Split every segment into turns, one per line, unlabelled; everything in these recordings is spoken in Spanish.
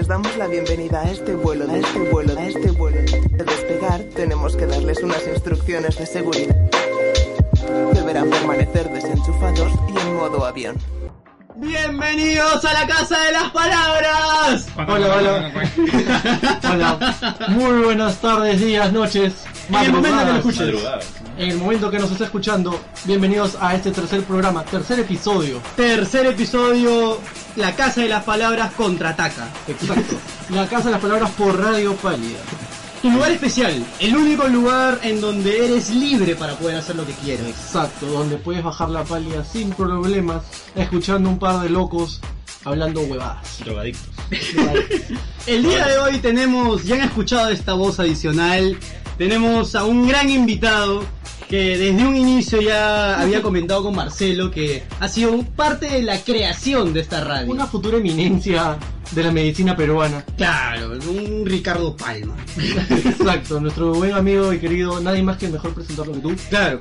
Les damos la bienvenida a este vuelo, a este vuelo, a este vuelo. De despegar, tenemos que darles unas instrucciones de seguridad. Deberán permanecer desenchufados y en modo avión.
Bienvenidos a la Casa de las Palabras.
Hola, hola. Hola. Muy buenas tardes, días, noches.
En el momento que lo
madrugadas.
escuches.
Madrugadas.
En el momento que nos está escuchando, bienvenidos a este tercer programa, tercer episodio.
Tercer episodio, la Casa de las Palabras contraataca.
Exacto. La Casa de las Palabras por Radio Pálida.
Tu lugar especial, el único lugar en donde eres libre para poder hacer lo que quieras.
Exacto, donde puedes bajar la pálida sin problemas, escuchando un par de locos hablando huevadas.
Drogadictos.
El día de hoy tenemos, ya han escuchado esta voz adicional, tenemos a un gran invitado que desde un inicio ya había comentado con Marcelo que ha sido parte de la creación de esta radio.
Una futura eminencia de la medicina peruana.
Claro, un Ricardo Palma.
Exacto, nuestro buen amigo y querido, nadie más que mejor presentarlo que tú.
Claro.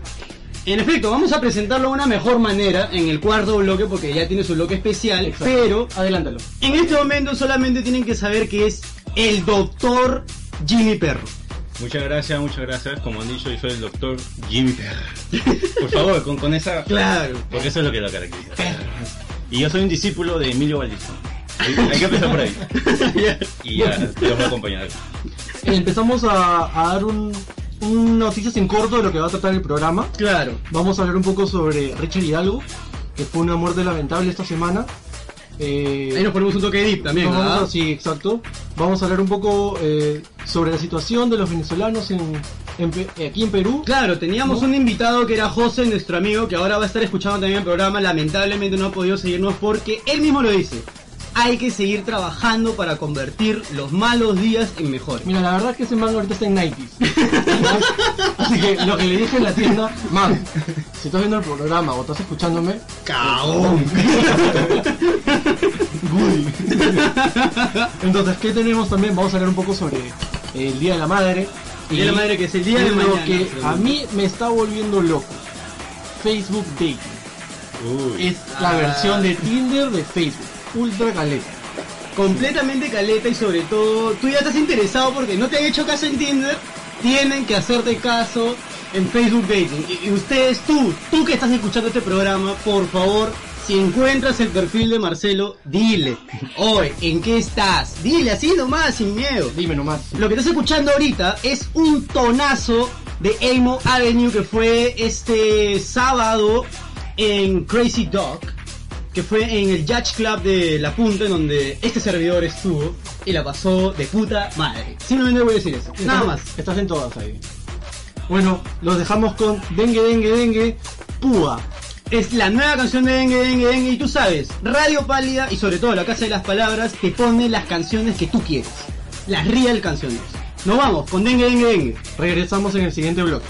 En efecto, vamos a presentarlo de una mejor manera en el cuarto bloque porque ya tiene su bloque especial,
Exacto.
pero
Adelántalo.
en este momento solamente tienen que saber que es el doctor Jimmy Perro.
Muchas gracias, muchas gracias. Como han dicho, yo soy el doctor Jimmy Perra. Por favor, con, con esa...
Claro.
Porque eso es lo que lo caracteriza. Y yo soy un discípulo de Emilio Valdizón. Hay, hay que empezar por ahí. Y ya, te los voy a acompañar.
Empezamos a, a dar un, un noticias en corto de lo que va a tratar el programa.
Claro.
Vamos a hablar un poco sobre Richard Hidalgo, que fue una muerte lamentable esta semana. Eh,
Ahí nos ponemos un toque de dip también,
a- sí, exacto. Vamos a hablar un poco eh, sobre la situación de los venezolanos en, en Pe- eh, aquí en Perú.
Claro, teníamos
¿No?
un invitado que era José, nuestro amigo, que ahora va a estar escuchando también el programa. Lamentablemente no ha podido seguirnos porque él mismo lo dice. Hay que seguir trabajando para convertir los malos días en mejores.
Mira, la verdad es que ese man ahorita está en 90s. Así que lo que le dije en la tienda, man, si estás viendo el programa o estás escuchándome,
¡Cagón!
Goody. Entonces, ¿qué tenemos también? Vamos a hablar un poco sobre el Día de la Madre.
El Día de la Madre, que es el día de
lo
mañana,
que
según.
a mí me está volviendo loco. Facebook Dating.
Uy.
Es la
Ah.
versión de Tinder de Facebook. Ultra caleta.
completamente caleta y sobre todo tú ya estás interesado porque no te han hecho caso en Tinder, tienen que hacerte caso en Facebook Dating. Y, y ustedes, tú, tú que estás escuchando este programa, por favor, si encuentras el perfil de Marcelo, dile, oye, ¿en qué estás? Dile así nomás, sin miedo.
Dime nomás.
Lo que estás escuchando ahorita es un tonazo de Amo Avenue que fue este sábado en Crazy Dog, que fue en el Judge Club de La Punta, en donde este servidor estuvo y la pasó de puta madre. Simplemente voy a decir eso, nada más.
Estás en todas ahí. Bueno, los dejamos con Dengue, Dengue, Dengue, Púa.
Es la nueva canción de Dengue Dengue Dengue y tú sabes, Radio Pálida y sobre todo la Casa de las Palabras te pone las canciones que tú quieres, las real canciones. Nos vamos con Dengue Dengue Dengue.
Regresamos en el siguiente bloque.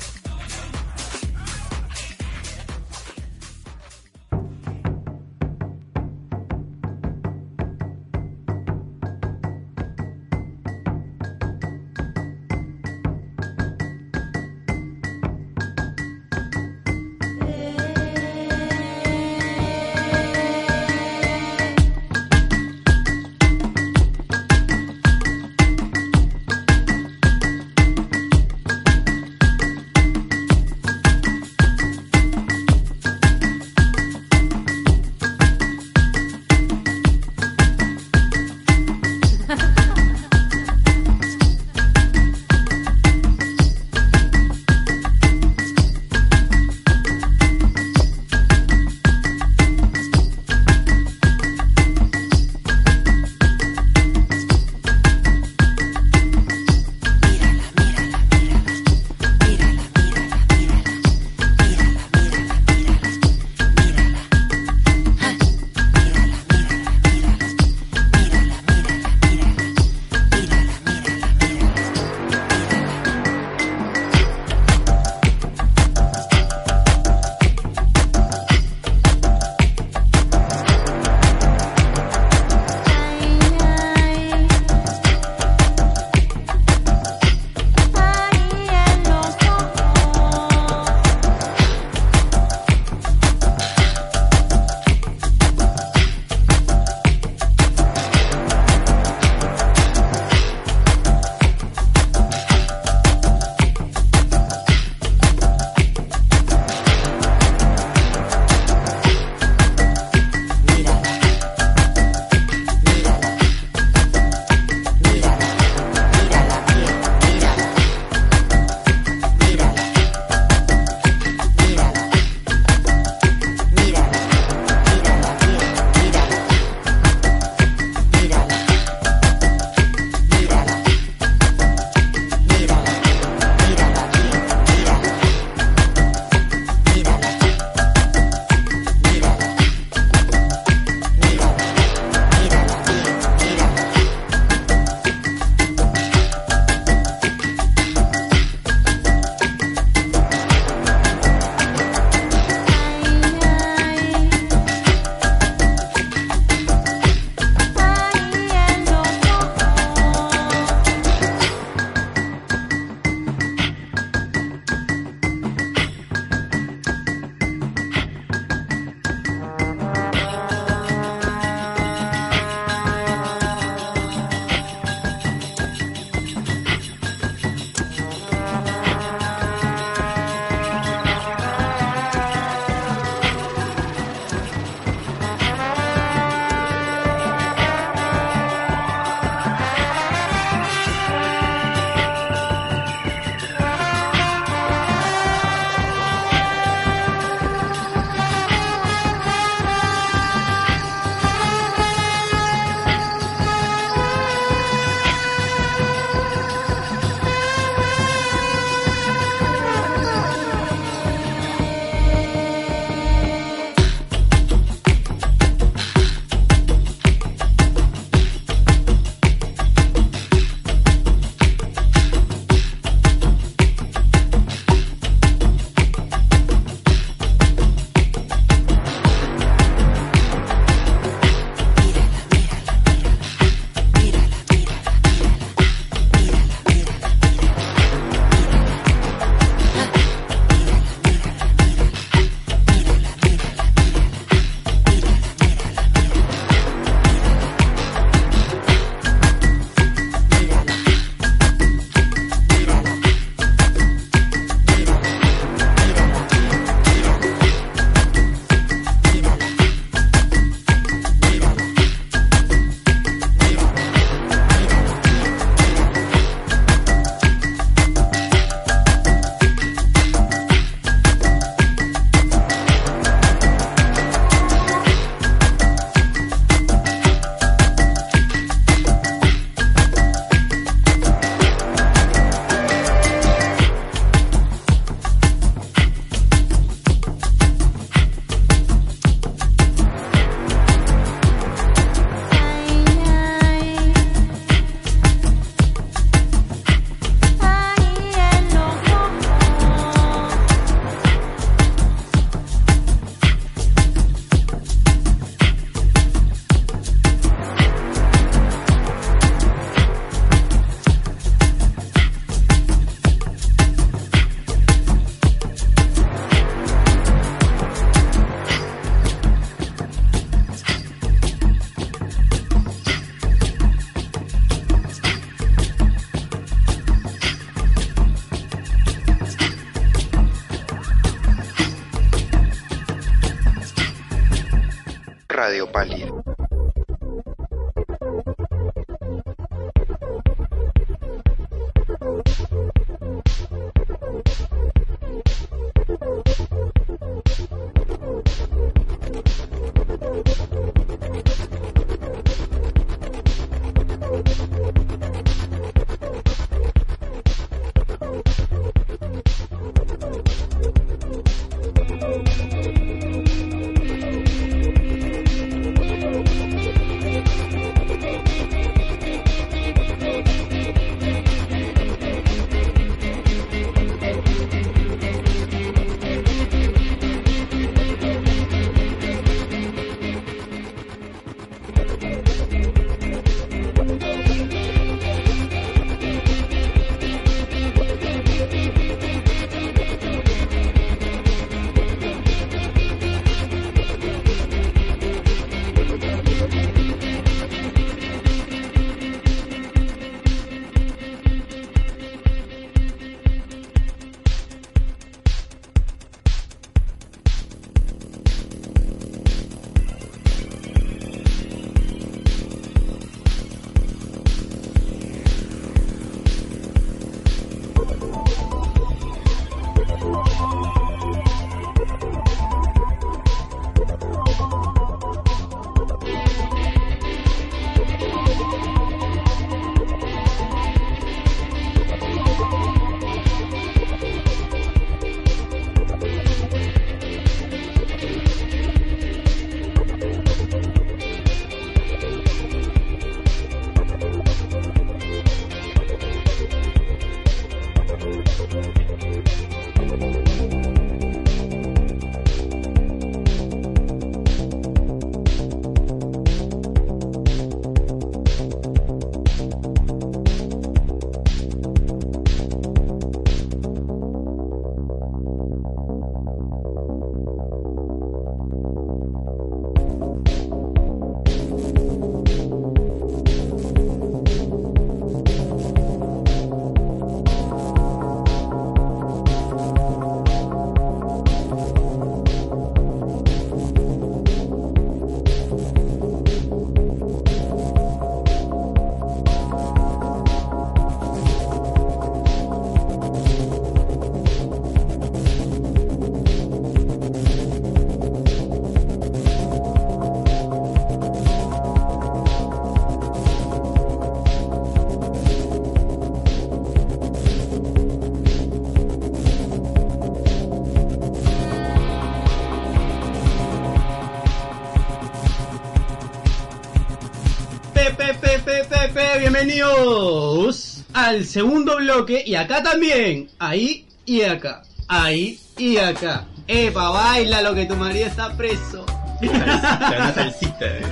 Bienvenidos al segundo bloque y acá también, ahí y acá, ahí y acá. Epa, baila lo que tu marido está preso.
Una salsita. eh.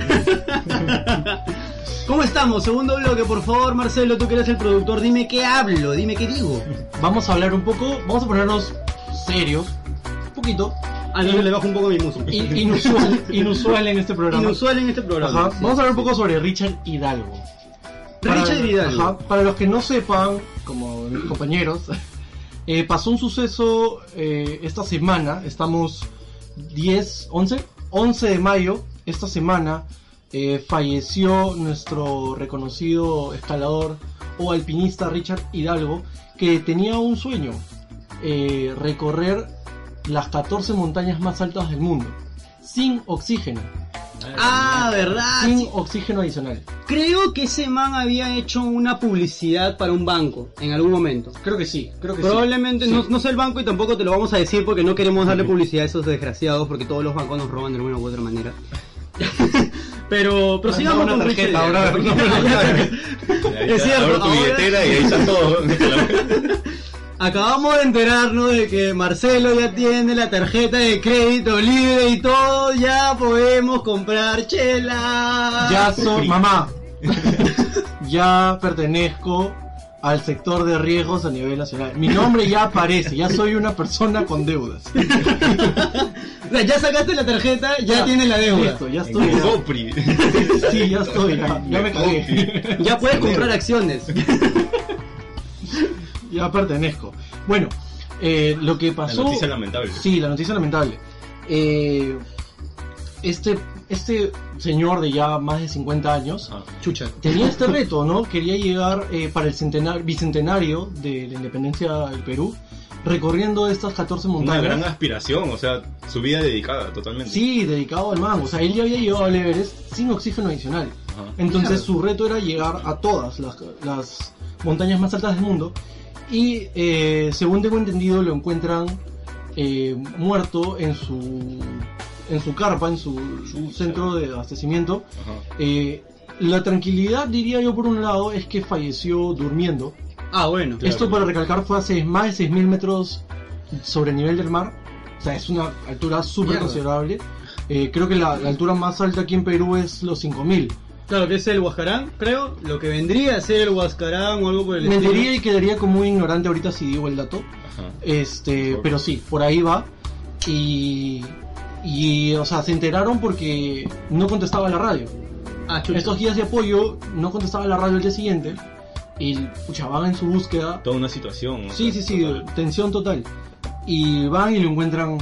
¿Cómo estamos? Segundo bloque, por favor, Marcelo, tú que eres el productor, dime qué hablo, dime qué digo.
Vamos a hablar un poco, vamos a ponernos serios, un poquito,
Ah, no, le bajo un poco mi música.
in- inusual, inusual en este programa.
Inusual en este programa.
Ajá, Vamos a hablar un poco sobre Richard Hidalgo. Para los que no sepan, como mis compañeros, eh, pasó un suceso eh, esta semana, estamos 10, 11, 11 de mayo, esta semana eh, falleció nuestro reconocido escalador o alpinista Richard Hidalgo, que tenía un sueño, recorrer las 14 montañas más altas del mundo, sin oxígeno,
Ah, ¿verdad?
sin
Sí.
oxígeno adicional.
Creo que ese man había hecho una publicidad para un banco en algún momento.
Creo que sí, creo que sí.
Probablemente,
Sí.
no, no sé el banco y tampoco te lo vamos a decir porque no queremos darle publicidad a esos desgraciados porque todos los bancos nos roban de alguna u otra manera. pero, pero sigamos
una
con
tarjeta,
Richard.
ahora-
Es cierto,
Abro tu
ahora-
billetera y ahí está todo.
Acabamos de enterarnos de que Marcelo ya tiene la tarjeta de crédito libre y todo, ya podemos comprar chela.
Ya soy, mamá, ya pertenezco al sector de riesgos a nivel nacional. Mi nombre ya aparece, ya soy una persona con deudas.
O sea, ya sacaste la tarjeta, ya, tienes la deuda.
Listo, ya estoy.
En
ya.
Copri.
Sí, ya estoy, ya, ya me cagué.
Ya puedes comprar acciones.
Ya pertenezco. Bueno, eh, lo que
La
pasó.
noticia lamentable.
Sí, la noticia lamentable. Eh, este este señor de ya más de 50 años
Ah.
Chucha.
tenía este reto, ¿no? Quería llegar eh, para el centenar, bicentenario de la independencia del Perú, recorriendo estas 14
Una
montañas.
gran aspiración, o sea, su vida dedicada totalmente.
Sí, dedicado al mango. O sea, él ya había llegado al Everest sin oxígeno adicional.
Ajá.
Entonces su reto era llegar a todas las, las montañas más altas del mundo. Y eh, según tengo entendido, lo encuentran eh, muerto en su, en su carpa, en su, su centro de abastecimiento. Eh, la tranquilidad, diría yo, por un lado, es que falleció durmiendo.
Ah, bueno.
Claro.
Esto, para recalcar, fue hace más de 6.000 metros sobre el nivel del mar. O sea, es una altura súper considerable. Eh, creo que la, la altura más alta aquí en Perú es los 5.000.
Claro, que es el Huascarán, creo. Lo que vendría a ser el Huascarán o algo por el estilo.
Mentiría y quedaría como muy ignorante ahorita si digo el dato.
Ajá.
Este, pero sí, por ahí va. Y, y, o sea, se enteraron porque no contestaba la radio.
Ah.
Estos días de apoyo no contestaba la radio el día siguiente. Y, pucha, van en su búsqueda.
Toda una situación.
Sí, sí, sí,
total.
tensión total. Y van y lo encuentran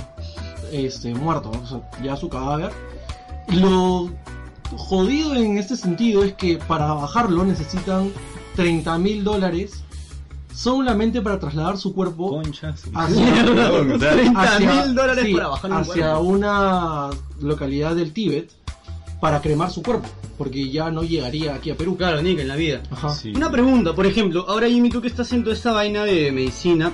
este, muerto, o sea, ya su cadáver. Lo jodido en este sentido es que para bajarlo necesitan 30 mil dólares solamente para trasladar su cuerpo hacia,
Perdón, o sea,
30 mil dólares
sí,
para bajar un
hacia
cuerpo.
una localidad del Tíbet para cremar su cuerpo, porque ya no llegaría aquí a Perú.
Claro, Nika, en la vida.
Ajá.
sí.
Una pregunta, por ejemplo, ahora Jimmy, tú que estás haciendo esta vaina de medicina,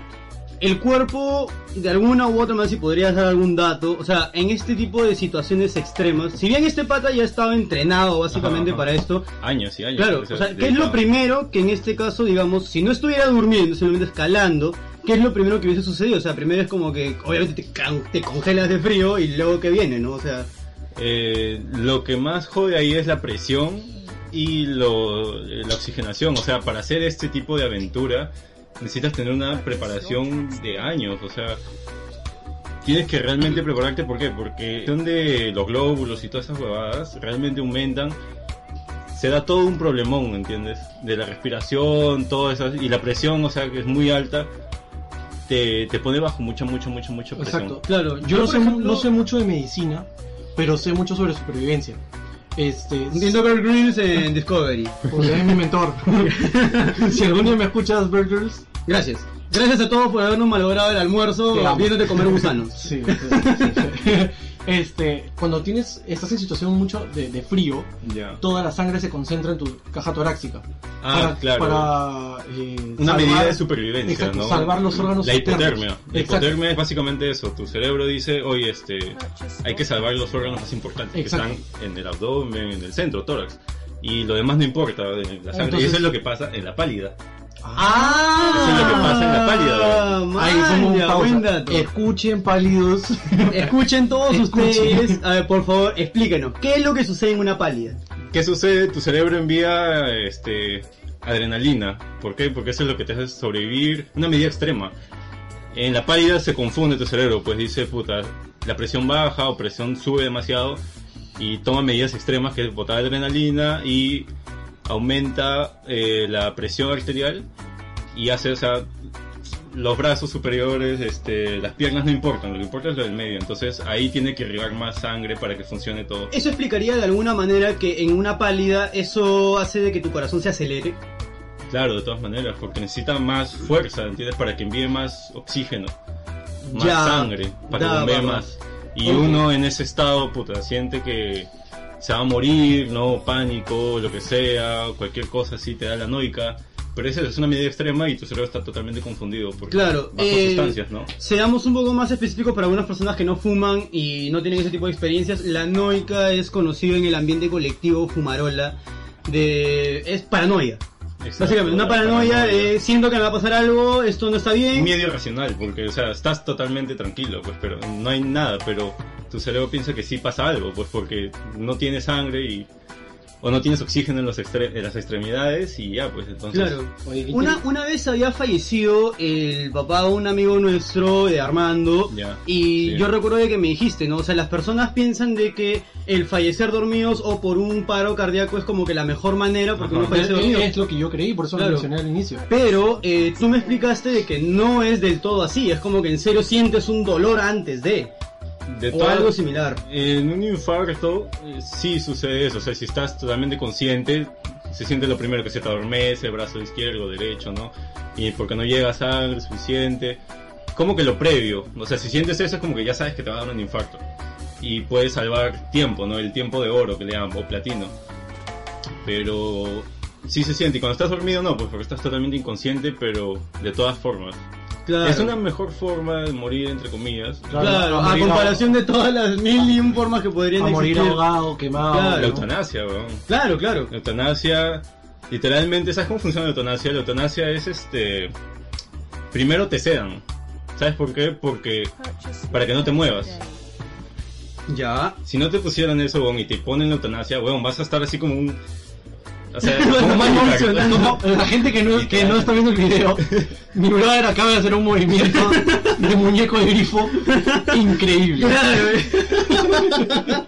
el cuerpo, de alguna u otra manera, si podrías dar algún dato, o sea, en este tipo de situaciones extremas, si bien este pata ya estaba entrenado básicamente
Ajá, ajá.
para esto,
Años y años.
claro,
o sea,
¿qué es lo primero que en este caso, digamos, si no estuviera durmiendo, simplemente escalando, ¿qué es lo primero que hubiese sucedido? O sea, primero es como que, obviamente, te, te congelas de frío y luego que viene, ¿no? O sea,
Eh, lo que más jode ahí es la presión y lo, la oxigenación. O sea, para hacer este tipo de aventura necesitas tener una preparación de años. O sea, tienes que realmente prepararte. ¿Por qué? Porque donde los glóbulos y todas esas huevadas realmente aumentan. Se da todo un problemón, ¿entiendes? De la respiración, todo eso. Y la presión, o sea, que es muy alta. Te, te pone bajo mucha, mucha, mucha, mucha presión.
Exacto.
claro,
Yo no sé,
ejemplo,
no sé mucho de medicina, pero sé mucho sobre supervivencia. Este,
Viendo Bear Grylls en Discovery.
porque es mi mentor. si algún día me escuchas, Burgers,
Gracias. Gracias a todos por habernos malogrado el almuerzo viéndote comer gusanos.
sí, sí, sí. este, cuando tienes, estás en situación mucho de, de frío,
Ya.
toda la sangre se concentra en tu caja torácica.
Ah,
para,
claro.
Para, eh,
Una
salvar-
medida de supervivencia,
Exacto,
¿no?
salvar los órganos
La
internos.
hipotermia. La
Exacto.
hipotermia es básicamente eso. Tu cerebro dice, oye, este, hay que salvar los órganos más importantes
Exacto.
que están en el abdomen, en el centro, tórax. Y lo demás no importa, la sangre.
Entonces-
y eso es lo que pasa en la pálida.
¡Ah!
Eso es lo que pasa en la pálida,
Ahí pongo un
Maña,
pausa.
buen dato.
Escuchen pálidos.
Escuchen todos
Escuchen.
ustedes, a ver, por favor, explíquenos, ¿qué es lo que sucede en una pálida?
¿Qué sucede? Tu cerebro envía este, adrenalina. ¿Por qué? Porque eso es lo que te hace sobrevivir. Una medida extrema. En la pálida se confunde tu cerebro, pues dice, puta, la presión baja o presión sube demasiado y toma medidas extremas que es botar adrenalina y aumenta eh, la presión arterial y hace, o sea, los brazos superiores, este, las piernas no importan, lo que importa es lo del medio. Entonces ahí tiene que irrigar más sangre para que funcione todo.
Eso explicaría de alguna manera que en una pálida eso hace de que tu corazón se acelere.
Claro, de todas maneras, porque necesita más fuerza, ¿entiendes? Para que envíe más oxígeno, más
Ya,
sangre, para
da,
que bombee más. Y uno en ese estado, puta, siente que se va a morir, ¿no? Pánico, lo que sea, cualquier cosa así te da la noica. Pero eso es una medida extrema y tu cerebro está totalmente confundido porque
Claro, eh,
sustancias, ¿no?
Seamos un poco más específicos para algunas personas que no fuman y no tienen ese tipo de experiencias. La noica es conocido en el ambiente colectivo fumarola de es paranoia.
Exacto,
Básicamente, una
la
paranoia de siento que me va a pasar algo, esto no está bien.
miedo irracional, porque, o sea, estás totalmente tranquilo, pues, pero no hay nada, pero tu cerebro piensa que sí pasa algo, pues, porque no tienes sangre y, o no tienes oxígeno en, los extre- en las extremidades y ya, pues, entonces.
Claro.
Oye, ¿qué
Una, una vez había fallecido el papá de un amigo nuestro, de Armando,
Ya,
y
sí.
yo recuerdo de que me dijiste, ¿no? O sea, las personas piensan de que el fallecer dormidos o por un paro cardíaco es como que la mejor manera porque
Ajá.
uno fallece dormido.
es lo que yo creí, por eso
Claro.
lo mencioné al inicio.
Pero eh, tú me explicaste de que no es del todo así, es como que en serio sientes un dolor antes de...
De
o algo similar.
En un infarto eh, sí sucede eso, o sea, si estás totalmente consciente, se siente lo primero que se te adormece, brazo izquierdo, derecho, ¿no? Y porque no llega sangre suficiente. Como que lo previo, o sea, si sientes eso es como que ya sabes que te va a dar un infarto. Y puedes salvar tiempo, ¿no? El tiempo de oro que le llaman, o platino. Pero sí se siente, y cuando estás dormido no, pues porque estás totalmente inconsciente, pero de todas formas.
Claro.
Es una mejor forma de morir, entre comillas.
Claro,
a
comparación de todas las mil y un formas que podrían
A morir
existir.
ahogado, quemado.
Claro.
La eutanasia, weón.
Claro, claro.
La eutanasia, literalmente, ¿sabes cómo funciona la eutanasia? La eutanasia es este. Primero te sedan. ¿Sabes por qué? Porque. Para que no te muevas.
Ya.
Si no te pusieran eso, weón, y te ponen la eutanasia, weón, vas a estar así como un. O sea, Minecraft.
No, la gente que no, que no está viendo el video, mi brother acaba de hacer un movimiento de muñeco de grifo increíble.
Claro.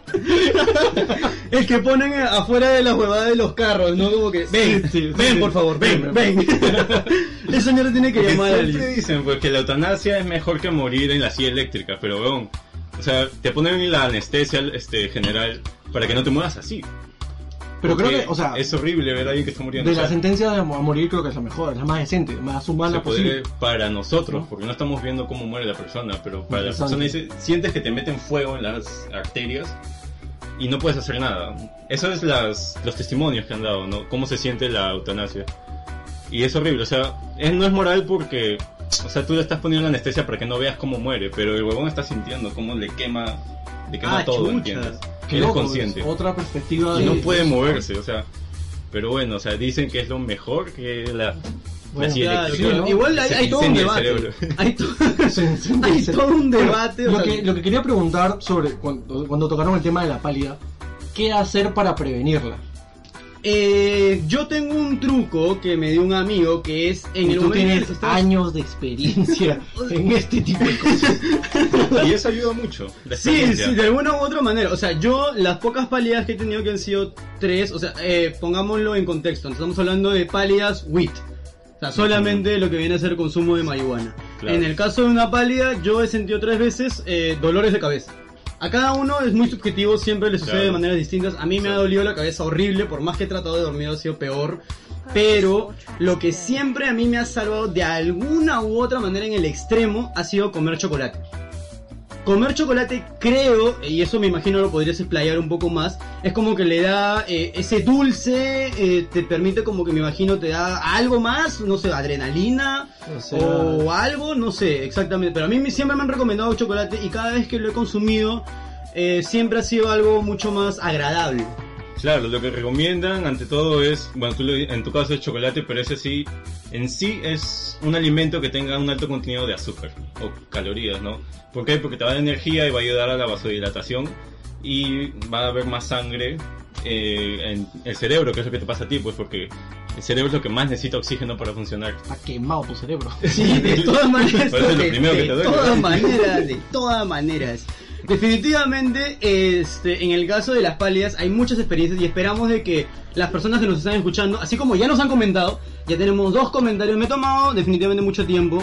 El que ponen afuera de la huevada de los carros, ¿no? Como que, ven,
Sí, sí,
ven
sí.
por favor, ven,
Ven,
ven. El señor tiene que
Porque
llamar a alguien.
dicen pues, que la eutanasia es mejor que morir en la silla eléctrica, pero weón, o sea, te ponen la anestesia este, general para que no te muevas así.
Pero creo que, o sea,
es horrible ver a alguien que está muriendo.
de
o sea,
la sentencia de a morir creo que es la mejor, es la más decente, más
se
humana
puede
posible.
para nosotros,
¿No?
porque no estamos viendo cómo muere la persona, pero para la persona dice, sientes que te meten fuego en las arterias y no puedes hacer nada. Eso es las, los testimonios que han dado, ¿no? Cómo se siente la eutanasia. Y es horrible, o sea, es- no es moral porque, o sea, tú le estás poniendo la anestesia para que no veas cómo muere, pero el huevón está sintiendo cómo le quema, le quema
Ah,
todo,
chucha.
¿entiendes?
Qué
Él es
loco,
consciente.
es otra perspectiva.
Y
de-
no puede moverse, o sea, pero bueno, o sea, dicen que es lo mejor que la,
Bueno.
Igual hay, todo un debate. Hay, to- todo un debate.
Lo que, lo que quería preguntar sobre cuando, cuando tocaron el tema de la pálida, ¿qué hacer para prevenirla?
Eh, yo tengo un truco que me dio un amigo que es en el
tú
momento
tienes
estás-
años de experiencia en este tipo de cosas.
Y eso ayuda mucho.
Sí, sí, de alguna u otra manera. O sea, yo las pocas pálidas que he tenido que han sido tres, o sea, eh, pongámoslo en contexto. Estamos hablando de pálidas WIT. O sea, solamente lo que viene a ser consumo de marihuana.
Claro.
En el caso de una pálida, yo he sentido tres veces eh, dolores de cabeza. A cada uno es muy subjetivo, siempre le sucede
Claro.
de maneras distintas. A mí me ha dolido la cabeza horrible, por más que he tratado de dormir ha sido peor. Pero lo que siempre a mí me ha salvado de alguna u otra manera en el extremo ha sido comer chocolate. Comer chocolate creo, y eso me imagino lo podrías explayar un poco más, es como que le da eh, ese dulce, eh, te permite como que me imagino te da algo más, no sé, adrenalina
O sea-
o algo, no sé exactamente, pero a mí siempre me han recomendado chocolate y cada vez que lo he consumido eh, siempre ha sido algo mucho más agradable.
Claro, lo que recomiendan ante todo es, bueno, tú lo- en tu caso es chocolate, pero ese sí, en sí es un alimento que tenga un alto contenido de azúcar o calorías, ¿no? ¿Por qué? Porque te va a dar energía y va a ayudar a la vasodilatación y va a haber más sangre eh, en el cerebro, que es lo que te pasa a ti, pues porque el cerebro es lo que más necesita oxígeno para funcionar.
Está quemado tu cerebro.
Sí, de todas maneras.
Por eso es lo
de-
primero que
de
te duele.
todas maneras, de todas maneras. Definitivamente, este, en el caso de las pálidas hay muchas experiencias y esperamos de que las personas que nos están escuchando, así como ya nos han comentado, ya tenemos dos comentarios. Me he tomado definitivamente mucho tiempo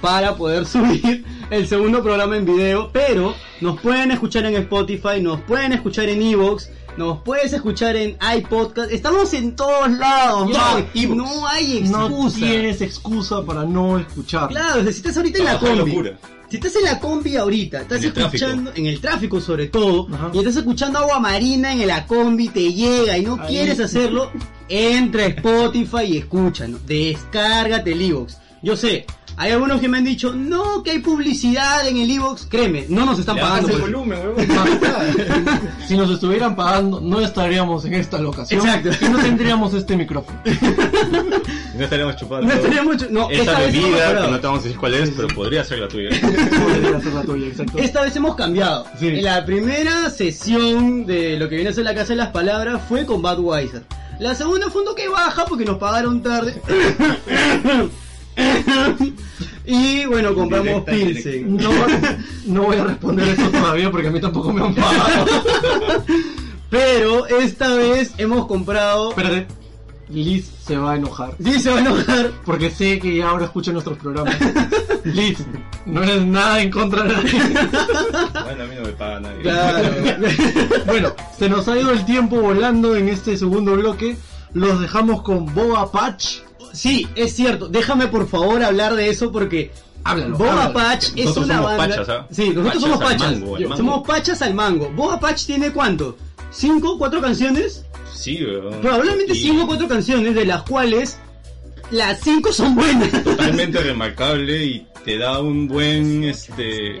para poder subir el segundo programa en video, pero nos pueden escuchar en Spotify, nos pueden escuchar en Evox. Nos puedes escuchar en iPodcast, estamos en todos lados, man. no hay
No
excusa.
tienes excusa para no escuchar.
Claro, si estás ahorita en la combi,
locura.
Si estás en la combi ahorita, estás
En el tráfico.
escuchando, en el tráfico sobre todo,
Ajá.
y estás escuchando agua marina en la combi, te llega y no
Ahí.
quieres hacerlo, entra a Spotify y escucha, ¿no? descárgate el iVoox. Yo sé, hay algunos que me han dicho, no, que hay publicidad en el iVoox, créeme, no nos están
Le
pagando.
el volumen, huevón.
Si nos estuvieran pagando, no estaríamos en esta locación.
Exacto.
Y no tendríamos este micrófono.
No estaríamos chupando.
No estaría mucho, no,
Esta
esta
bebida, que no te vamos a decir cuál es, pero podría ser la tuya.
Podría ser la tuya, exacto.
Esta vez hemos cambiado.
Sí.
En la primera sesión de lo que viene a ser la Casa de las Palabras fue con Budweiser. La segunda fue un toque baja porque nos pagaron tarde. Y bueno, compramos Pilsen.
No, no voy a responder eso todavía porque a mí tampoco me han pagado.
Pero esta vez hemos comprado...
Espérate. Liz se va a enojar.
Sí, se va a enojar.
Porque sé que ya ahora escucha nuestros programas. Liz, no eres nada en contra de nadie.
Bueno, a mí no me paga nadie.
Claro.
Bueno, se nos ha ido el tiempo volando en este segundo bloque. Los dejamos con Boa Patch.
Sí, es cierto. Déjame por favor hablar de eso porque
Háblalo.
Boba
háblalo.
Patch es
Nosotros
una
somos
banda.
pachas, ¿ah?
Sí, nosotros
Pachas
somos
al
pachas.
mango, al mango.
Somos pachas al mango. Boba Patch tiene cuánto? ¿Cinco, cuatro canciones?
Sí, weón.
Probablemente
Y
cinco o cuatro canciones, de las cuales las cinco son buenas.
Totalmente remarcable y te da un buen, este,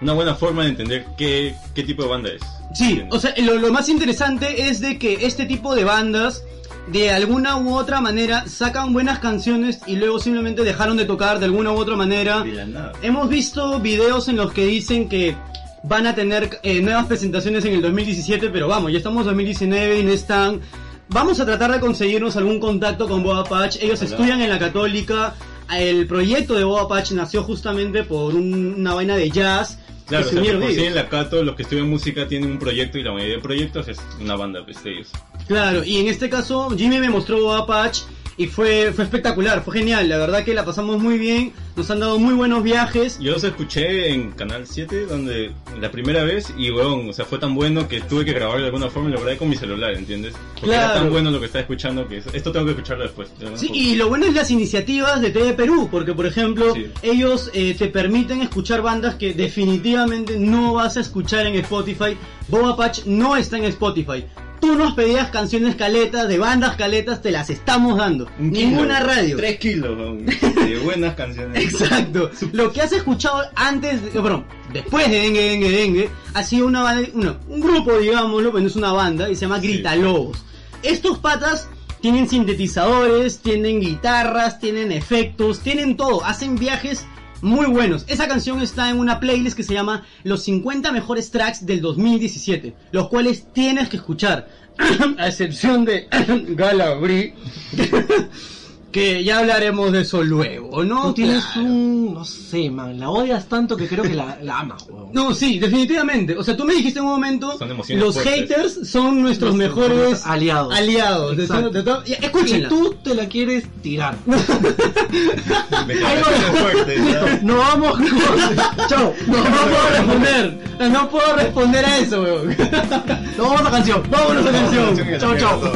una buena forma de entender qué, qué tipo de banda es.
Sí,
¿Entiendes?
o sea, lo, lo más interesante es de que este tipo de bandas, de alguna u otra manera, sacan buenas canciones y luego simplemente dejaron de tocar de alguna u otra manera. Hemos visto videos en los que dicen que van a tener eh, nuevas presentaciones en el 2017, pero vamos, ya estamos en 2019 y no están. Vamos a tratar de conseguirnos algún contacto con Boba Patch. Ellos estudian en la Católica. El proyecto de Boba Patch nació justamente por un- una vaina de jazz.
Claro, o
se
sea, por sí en la Cato los que estudian música tienen un proyecto y la mayoría de proyectos es una banda, pues, de ellos.
Claro, y en este caso Jimmy me mostró Patch y fue, fue espectacular, fue genial. La verdad que la pasamos muy bien, nos han dado muy buenos viajes.
Yo los escuché en Canal 7, donde la primera vez, y weón, o sea, fue tan bueno que tuve que grabarlo de alguna forma y lo grabé con mi celular, ¿entiendes? Porque era
Claro.
tan bueno lo que estaba escuchando que esto tengo que escucharlo después.
Sí, y lo bueno es las iniciativas de TV Perú, porque por ejemplo,
Sí.
ellos eh, te permiten escuchar bandas que definitivamente no vas a escuchar en Spotify. Boba Patch no está en Spotify. Tú nos pedías canciones caletas, de bandas caletas, te las estamos dando.
Un kilo,
Ninguna radio.
3 kilos de buenas canciones.
Exacto. Lo que has escuchado antes, de, perdón, después de Dengue, Dengue, Dengue, ha sido una banda, una- un grupo, digámoslo, pero no es una banda, y se llama. Grita Lobos. Estos patas tienen sintetizadores, tienen guitarras, tienen efectos, tienen todo, hacen viajes muy buenos. Esa canción está en una playlist que se llama Los 50 mejores tracks del 2017, los cuales tienes que escuchar, a excepción de Galabri. Que ya hablaremos de eso luego, ¿no?
Tú tienes
Claro.
un. No sé, man. La odias tanto que creo que la, la amas, weón.
No, sí, definitivamente. O sea, tú me dijiste en un momento,
Son emociones
los
fuertes.
haters son nuestros mejores
aliados.
aliados. De
Exacto.
todo- de todo- ya,
Y
escúchenla.
tú te la quieres tirar.
¿ya?
No vamos con. Chao.
No, no puedo responder. No puedo responder a eso, weón.
No vamos a canción.
Vámonos a canción.
Chao, chao.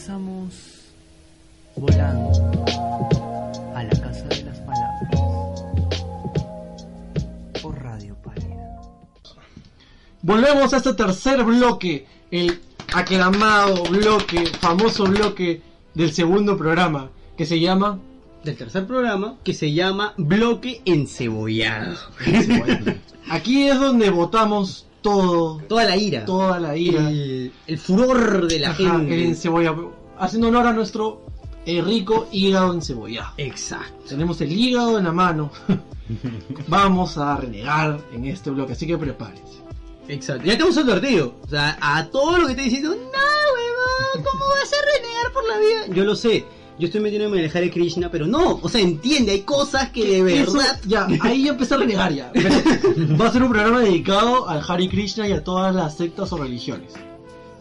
Regresamos volando a la casa de las palabras por Radio Pálida.
Volvemos a este tercer bloque, el aclamado bloque, famoso bloque del segundo programa, que se llama...
Del tercer programa que se llama Bloque Encebollado.
Aquí es donde votamos todo,
Toda la ira.
toda la ira.
El, el furor de la
Ajá,
gente.
encebollado. Haciendo honor a nuestro eh, rico hígado encebollado.
Exacto.
Tenemos el hígado en la mano. Vamos a renegar en este bloque, así que prepárense.
Exacto. Ya tenemos advertido. O sea, a todo lo que te diciendo, no, huevón, ¿cómo vas a renegar por la vida? Yo lo sé. Yo estoy metiéndome en el Hare Krishna, pero no. O sea, entiende, hay cosas que de
Eso,
verdad.
ya, ahí ya empecé a renegar ya. Pero va a ser un programa dedicado al Hare Krishna y a todas las sectas o religiones.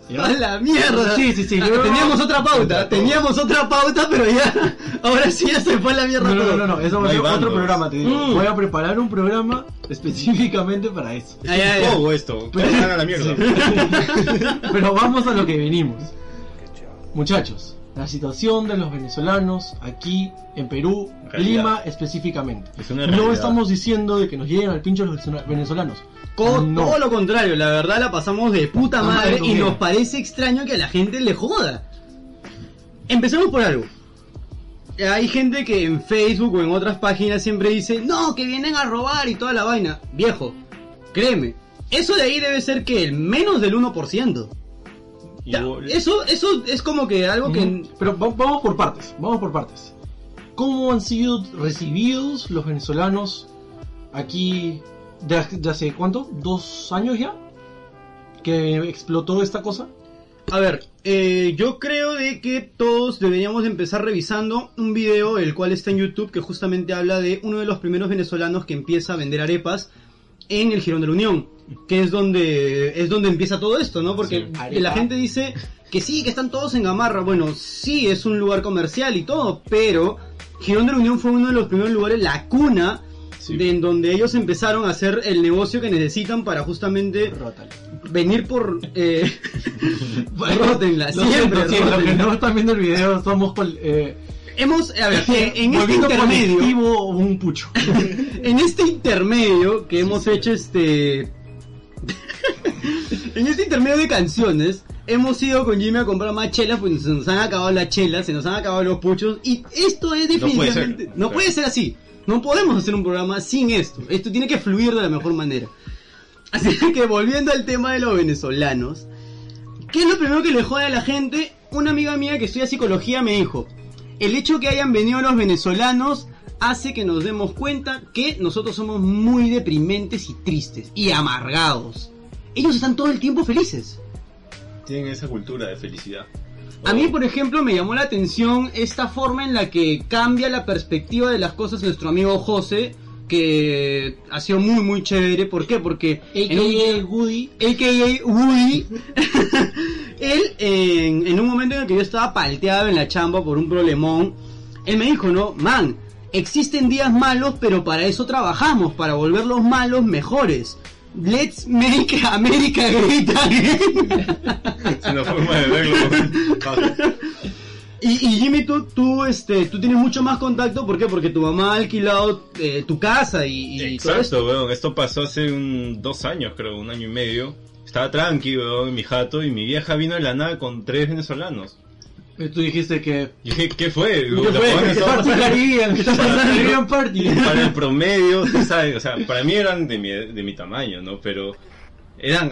¿Ya?
¡A la mierda!
Sí, sí, sí.
Ah,
Yo-
Teníamos otra pauta, teníamos otra pauta, pero ya. Ahora sí ya se fue a la mierda
No, no,
todo.
no, no, eso va a ser otro programa, te digo.
Mm.
Voy a preparar un programa específicamente para eso.
Ay, ay, ay.
Todo esto, vayan a la mierda.
Pero vamos a lo que venimos. Muchachos, la situación de los venezolanos aquí en Perú,
Realidad.
Lima específicamente.
Es una
no estamos diciendo de que nos lleguen al pincho los venezolanos- venezolanos.
Co-
no.
Todo lo contrario, la verdad la pasamos de puta
Ah,
madre
madre
y nos parece extraño que a la gente le joda. Empecemos por algo. Hay gente que en Facebook o en otras páginas siempre dice, no, que vienen a robar y toda la vaina. Viejo, créeme, eso de ahí debe ser que el menos del 1%. Ya, eso, eso es como que algo que...
Pero va- vamos por partes, vamos por partes. ¿Cómo han sido recibidos los venezolanos aquí de, de hace cuánto? ¿Dos años ya? Que explotó esta cosa.
A ver, eh, yo creo de que todos deberíamos empezar revisando un video el cual está en YouTube que justamente habla de uno de los primeros venezolanos que empieza a vender arepas en el Girón de la Unión, que es donde es donde empieza todo esto, ¿no? Porque
Sí.
La gente dice que sí, que están todos en Gamarra. Bueno, sí, es un lugar comercial y todo, pero Girón de la Unión fue uno de los primeros lugares, la cuna,
Sí.
de en donde ellos empezaron a hacer el negocio que necesitan para justamente
Rótale.
venir por... Eh, rótenla,
siento,
siempre
los que no están viendo el video con, eh,
Hemos, a ver, en este intermedio,
un pucho.
en este intermedio que hemos hecho este... en este intermedio de canciones, hemos ido con Jimmy a comprar más chelas, pues se nos han acabado las chelas, se nos han acabado los puchos, y esto es
No puede
definitivamente...
ser.
No puede ser así. No podemos hacer un programa sin esto. Esto tiene que fluir de la mejor manera. Así que volviendo al tema de los venezolanos, ¿qué es lo primero que le jode a la gente? Una amiga mía que estudia psicología me dijo, el hecho que hayan venido los venezolanos hace que nos demos cuenta que nosotros somos muy deprimentes y tristes y amargados. Ellos están todo el tiempo felices.
Tienen esa cultura de felicidad.
A mí, por ejemplo, me llamó la atención esta forma en la que cambia la perspectiva de las cosas nuestro amigo José, que ha sido muy, muy chévere. ¿Por qué? Porque... en
AKA Woody.
a.k.a. Woody, él en, en un momento en el que yo estaba palteado en la chamba por un problemón, él me dijo, no, man, existen días malos, pero para eso trabajamos, para volver los malos mejores. Let's make America great again.
Es una forma de verlo.
Y, y Jimmy, tú, tú, este, tú tienes mucho más contacto, ¿por qué? Porque tu mamá ha alquilado eh, tu casa y, y todo esto.
Exacto. Esto pasó hace un, dos años, creo, un año y medio. Estaba tranqui, weón, en mi jato, y mi vieja vino de la nada con tres venezolanos.
Eh, Tú dijiste que...
Y dije, ¿qué fue?
¿Qué fue? ¿Qué Party
pasando-
Caribbean? ¿Qué está pasando Caribbean Party?
para el promedio, tú sabes, o sea, para mí eran de mi, de mi tamaño, ¿no? Pero eran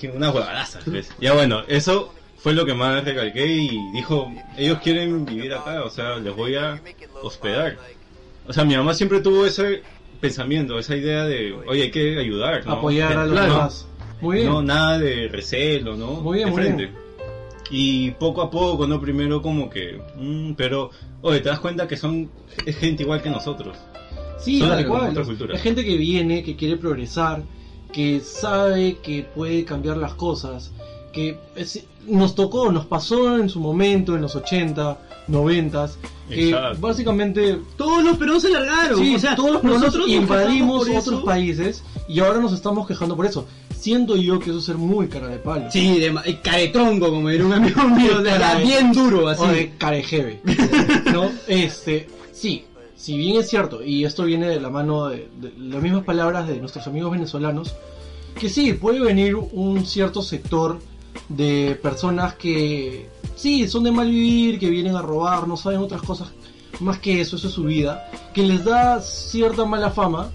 eh, unas huevadazas, ¿ves? Ya bueno, eso fue lo que más recalqué y dijo, ellos quieren vivir acá, o sea, les voy a hospedar. O sea, mi mamá siempre tuvo ese pensamiento, esa idea de, oye, hay que ayudar, ¿no?
Apoyar a los demás. Muy bien.
No, nada de recelo, ¿no?
Muy bien,
de
muy bien.
Y poco a poco, ¿no? Primero como que, mm, pero, oye, te das cuenta que son, es gente igual que nosotros.
Sí,
Son
tal cual. Es gente que viene, que quiere progresar, que sabe que puede cambiar las cosas, que es- nos tocó, nos pasó en su momento, en los 80, 90, que
Exacto.
básicamente
Todos los peruanos se largaron.
sí,
o sea,
todos
nosotros
nosotros
nos
invadimos otros países y ahora nos estamos quejando por eso. Siento yo que eso es ser muy cara de palo.
Sí, de ma- eh, caretronco, como diría un amigo mío,
Cara-
bien duro, así.
O de carejeve. ¿No? Este, sí, si bien es cierto, y esto viene de la mano de, de las mismas palabras de nuestros amigos venezolanos, que sí, puede venir un cierto sector de personas que sí, son de mal vivir, que vienen a robar, no saben otras cosas más que eso, eso es su vida, que les da cierta mala fama,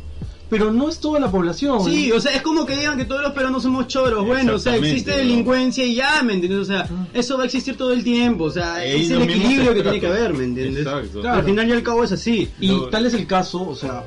pero no es toda la población.
Sí, o sea, es como que digan que todos los peruanos somos choros. Bueno, o sea, existe
¿no?
delincuencia y ya, ¿me entiendes? O sea,
Mm.
eso va a existir todo el tiempo. O sea, es el equilibrio que tiene que haber, ¿me entiendes?
Exacto.
Claro.
Al final y al cabo es así.
Y
No.
tal es el caso, o sea,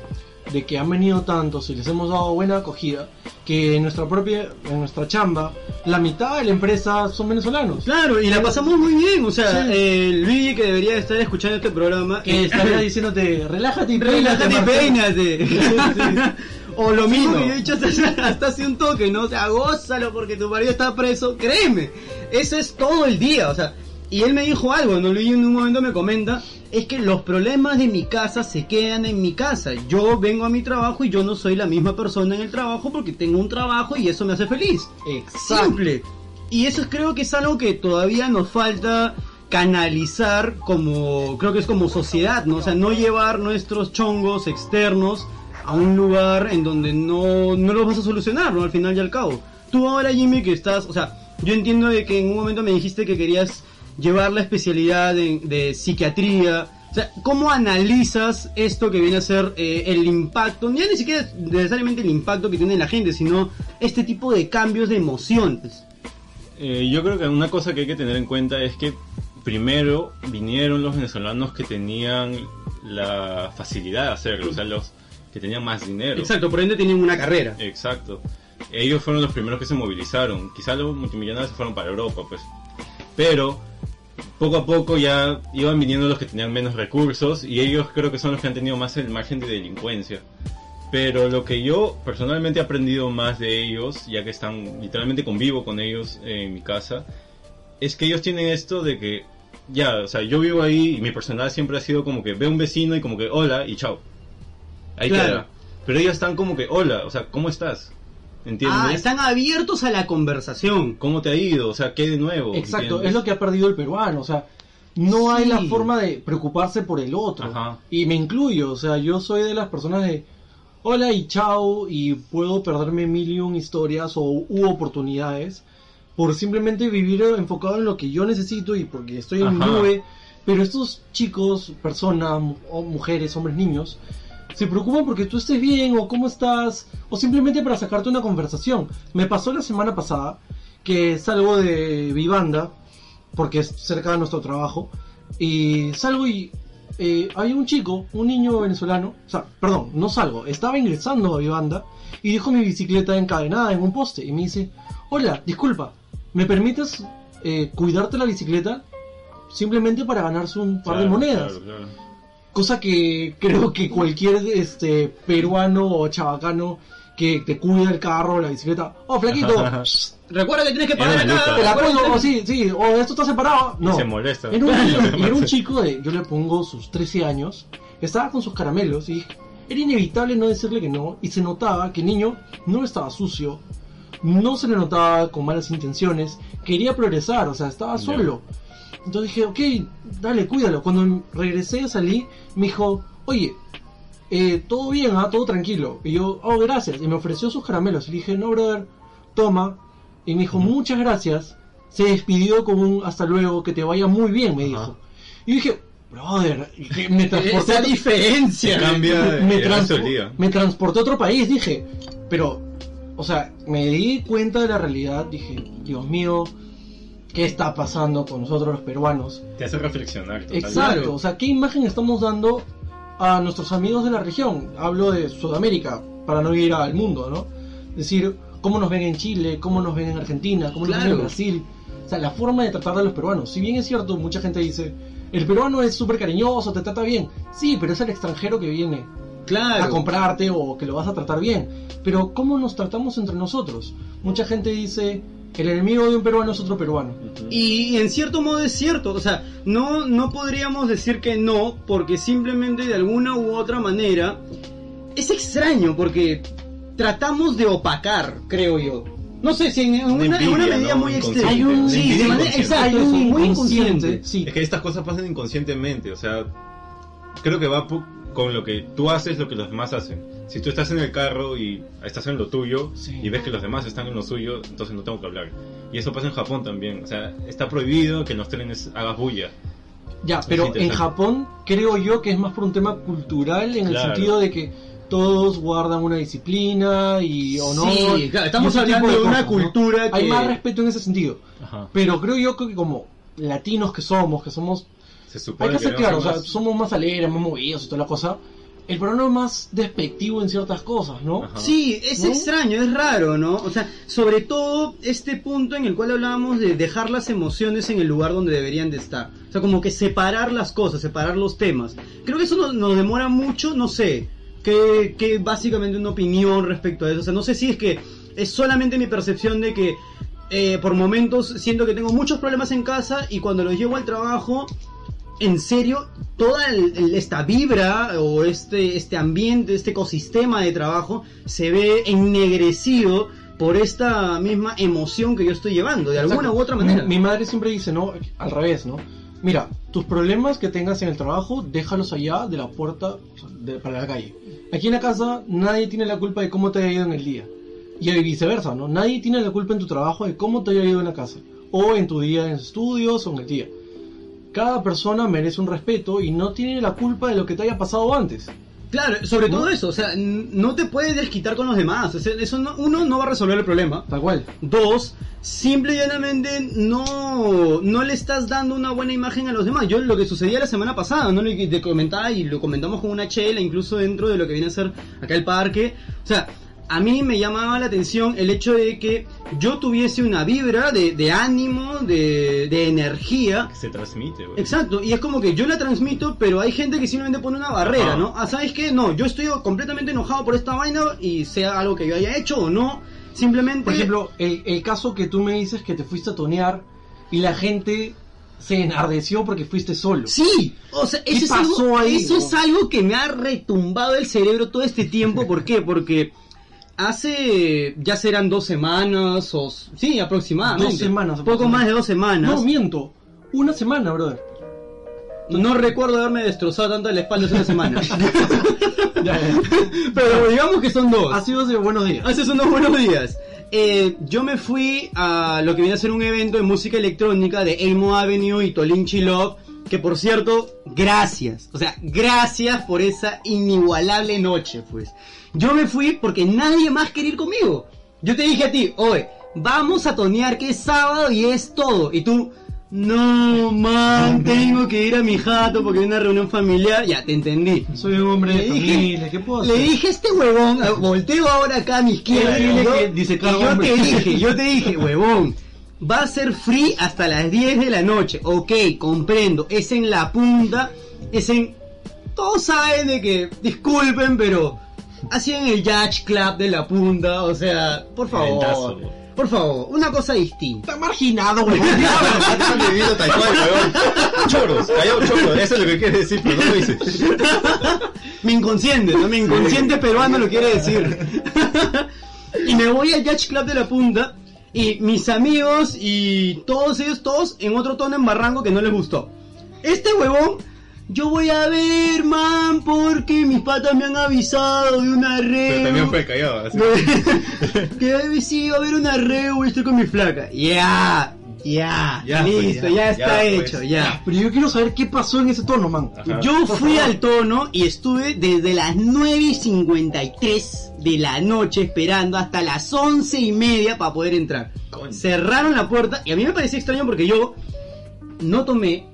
de que han venido tantos y les hemos dado buena acogida, que en nuestra propia, en nuestra chamba, la mitad de la empresa son venezolanos.
Claro, y la pasamos muy bien. O sea,
Sí.
eh, Luigi que debería estar escuchando este programa.
Que estaría diciéndote, relájate y peínate.
Relájate y
Marcelo".
peínate. o lo mismo que yo he dicho hasta, hasta hace un toque, ¿no? O sea, gózalo porque tu marido está preso. Créeme, eso es todo el día. O sea, y él me dijo algo, ¿no? Luigi en un momento me comenta, es que los problemas de mi casa se quedan en mi casa. Yo vengo a mi trabajo y yo no soy la misma persona en el trabajo porque tengo un trabajo y eso me hace feliz.
Exacto.
Simple. Y eso es- creo que es algo que todavía nos falta canalizar como, creo que es como sociedad, ¿no? O sea, no llevar nuestros chongos externos a un lugar en donde no, no los vas a solucionar, ¿no? Al final y al cabo. Tú ahora, Jimmy, que estás, o sea, yo entiendo de que en un momento me dijiste que querías llevar la especialidad de, de psiquiatría. O sea, ¿cómo analizas esto que viene a ser eh, el impacto? Ya ni siquiera es necesariamente el impacto que tiene la gente, sino este tipo de cambios de emociones.
Eh, yo creo que una cosa que hay que tener en cuenta es que primero vinieron los venezolanos que tenían la facilidad de hacerlo, o sea, los que tenían más dinero.
Exacto, por ende tienen una carrera.
Exacto. Ellos fueron los primeros que se movilizaron. Quizás los multimillonarios se fueron para Europa, pues. Pero poco a poco ya iban viniendo los que tenían menos recursos y ellos creo que son los que han tenido más el margen de delincuencia. Pero lo que yo personalmente he aprendido más de ellos, ya que están literalmente convivo con ellos en mi casa, es que ellos tienen esto de que ya, o sea, yo vivo ahí y mi personalidad siempre ha sido como que veo un vecino y como que hola y chao. Ahí
Claro.
queda. Pero ellos están como que hola, o sea, ¿cómo estás? ¿Entiendes?
Ah, están abiertos a la conversación.
¿Cómo te ha ido? O sea, ¿qué de nuevo?
Exacto,
¿Entiendes?
es lo que ha perdido el peruano, o sea, no hay
Sí.
la forma de preocuparse por el otro.
Ajá.
Y me incluyo, o sea, yo soy de las personas de hola y chao y puedo perderme mil y un historias o u oportunidades por simplemente vivir enfocado en lo que yo necesito y porque estoy en
Ajá.
nube. Pero estos chicos, personas, mujeres, hombres, niños, se preocupan porque tú estés bien o cómo estás o simplemente para sacarte una conversación. Me pasó la semana pasada que salgo de Vivanda porque es cerca de nuestro trabajo y salgo y eh, hay un chico, un niño venezolano, o sea, perdón, no salgo, estaba ingresando a Vivanda y dejó mi bicicleta encadenada en un poste y me dice, hola, disculpa, ¿me permites eh, cuidarte la bicicleta? Simplemente para ganarse un par de
Claro,
monedas.
claro, claro.
Cosa que creo que cualquier este peruano o chabacano que te cuida el carro o la bicicleta, oh flaquito,
Recuerda que tienes que pagar acá.
te la o sí, sí, o esto está separado. No.
Y se molesta.
Era un, niño- era un chico de, yo le pongo sus 13 años, que estaba con sus caramelos y dije, era inevitable no decirle que no, y se notaba que el niño no estaba sucio, no se le notaba con malas intenciones, quería progresar, o sea, estaba solo. Entonces dije, ok, dale, cuídalo. Cuando regresé, salí, me dijo, oye, eh, todo bien, ¿ah? todo tranquilo. Y yo, oh, gracias. Y me ofreció sus caramelos. Y le dije, no, brother, toma. Y me dijo, muchas gracias. Se despidió con un hasta luego, que te vaya muy bien, me dijo. Y dije, brother, me transporté. A-
diferencia.
Cambia
me,
día.
me transporté a otro país, dije. Pero, o sea, me di cuenta de la realidad. Dije, Dios mío, ¿qué está pasando con nosotros los peruanos?
Te hace reflexionar. totalmente.
Exacto, o sea, ¿qué imagen estamos dando a nuestros amigos de la región? Hablo de Sudamérica, para no ir al mundo, ¿no? Es decir, cómo nos ven en Chile, cómo nos ven en Argentina, cómo nos ven
Claro.
en Brasil. O sea, la forma de tratar a los peruanos. Si bien es cierto, mucha gente dice, el peruano es súper cariñoso, te trata bien. Sí, pero es el extranjero que viene
Claro.
a comprarte o que lo vas a tratar bien. Pero ¿cómo nos tratamos entre nosotros? Mucha gente dice, el enemigo de un peruano es otro peruano.
Y en cierto modo es cierto, o sea, no, no podríamos decir que no, porque simplemente de alguna u otra manera es extraño, porque tratamos de opacar, creo yo. No sé, si en, una, en una
envidia,
medida
¿no?
muy extrema.
Hay un-
sí, de manera exacto,
Hay
eso,
un
muy
inconsciente,
inconsciente.
sí.
Es que estas cosas pasan inconscientemente, o sea, creo que va con lo que tú haces, lo que los demás hacen. Si tú estás en el carro y estás en lo tuyo
Sí.
y ves que los demás están en lo suyo, entonces no tengo que hablar. Y eso pasa en Japón también, o sea, está prohibido que en los trenes hagas bulla.
Ya, pero en. Japón creo yo que es más por un tema cultural en el sentido de que todos guardan una disciplina y honor.
Sí, claro, estamos hablando de una
cosas, ¿no?
cultura
Hay
que-
más respeto en ese sentido.
Ajá.
Pero creo yo que como latinos que somos, que somos...
Se supone
Hay que ser
debemos
claro, o sea, somos más alegres, más movidos y toda la cosa. El peruano es más despectivo en ciertas cosas, ¿no?
Ajá.
Sí, es
¿No?
extraño, es raro, ¿no? O sea, sobre todo este punto en el cual hablábamos de dejar las emociones en el lugar donde deberían de estar. O sea, como que separar las cosas, separar los temas. Creo que eso nos, nos demora mucho, no sé, que, que básicamente una opinión respecto a eso. O sea, no sé si es que es solamente mi percepción de que eh, por momentos siento que tengo muchos problemas en casa y cuando los llevo al trabajo en serio, toda el- el- esta vibra o este, este ambiente, este ecosistema de trabajo se ve ennegrecido por esta misma emoción que yo estoy llevando, de alguna u otra manera.
Mi, mi madre siempre dice, ¿no? Al revés, ¿no? Mira, tus problemas que tengas en el trabajo, déjalos allá de la puerta de- para la calle. Aquí en la casa nadie tiene la culpa de cómo te haya ido en el día. Y viceversa, ¿no? Nadie tiene la culpa en tu trabajo de cómo te haya ido en la casa. O en tu día en estudios o en el día. Cada persona merece un respeto y no tiene la culpa de lo que te haya pasado antes.
Claro, sobre
¿No?
todo eso, o sea, no te puedes desquitar con los demás. o sea, eso no- uno no va a resolver el problema.
Tal cual.
Dos, simple y llanamente no, no le estás dando una buena imagen a los demás. Yo lo que sucedía la semana pasada, ¿no? Te comentaba y lo comentamos con una chela, incluso dentro de lo que viene a ser acá el parque. O sea, a mí me llamaba la atención el hecho de que yo tuviese una vibra de, de ánimo, de, de energía.
Se transmite, güey.
Exacto, y es como que yo la transmito, pero hay gente que simplemente pone una barrera,
Ajá.
¿no? Ah, ¿sabes qué? No, yo estoy completamente enojado por esta vaina y sea algo que yo haya hecho o no, simplemente...
Por ejemplo, el, el caso que tú me dices que te fuiste a tonear y la gente se enardeció porque fuiste solo.
Sí, o sea,
¿Qué
eso, es
pasó
algo,
ahí,
eso es algo que me ha retumbado el cerebro todo este tiempo. ¿Por qué? Porque hace, ya serán dos semanas o... Sí, aproximadamente.
Dos semanas,
Poco más de dos semanas.
No, miento. Una semana, brother.
No recuerdo haberme destrozado tanto la espalda hace una semana.
Ya, ya.
Pero digamos que son dos.
Ha sido de buenos días.
Hace unos buenos días. Eh, yo me fui a lo que viene a ser un evento de música electrónica de Elmo Avenue y Tolinchi Love. Que por cierto, gracias. O sea, gracias por esa inigualable noche, pues. Yo me fui porque nadie más quería ir conmigo. Yo te dije a ti, oye, vamos a tonear que es sábado y es todo. Y tú, no, man, tengo que ir a mi jato porque hay una reunión familiar. Ya, te entendí.
Soy un hombre de
Le dije-
familia, ¿qué puedo
Le
hacer?
dije a este huevón, volteo ahora acá a mi izquierda
Dile que dice
y yo
hombre.
te dije, yo te dije, huevón, va a ser free hasta las 10 de la noche. Ok, comprendo, es en la punta, es en... Todos saben de que, disculpen, pero así en el Yacht Club de la punta, o sea, por favor, por favor, una cosa distinta.
Está marginado, güey.
Tal cual, weón. Choros, callado choros. Eso es lo que quiere decir, pero no lo dice.
Mi inconsciente, ¿no? Mi inconsciente peruano lo quiere decir. y me voy al Yacht Club de la Punta y mis amigos y todos ellos, todos en otro tono en Barranco que no les gustó. Este huevón, yo voy a ver, man, porque mis patas me han avisado de una red.
Pero también fue callado. así.
que sí, va a haber una red, voy a estar con mi flaca. Ya, ya,
Ya, pues,
listo,
ya,
ya,
ya,
está
pues.
hecho, ya.
Pero yo quiero saber qué pasó en ese tono, man.
Ajá.
Yo fui al tono y estuve desde las 9 y 53 de la noche esperando hasta las 11 y media para poder entrar. Cerraron la puerta y a mí me parecía extraño porque yo no tomé,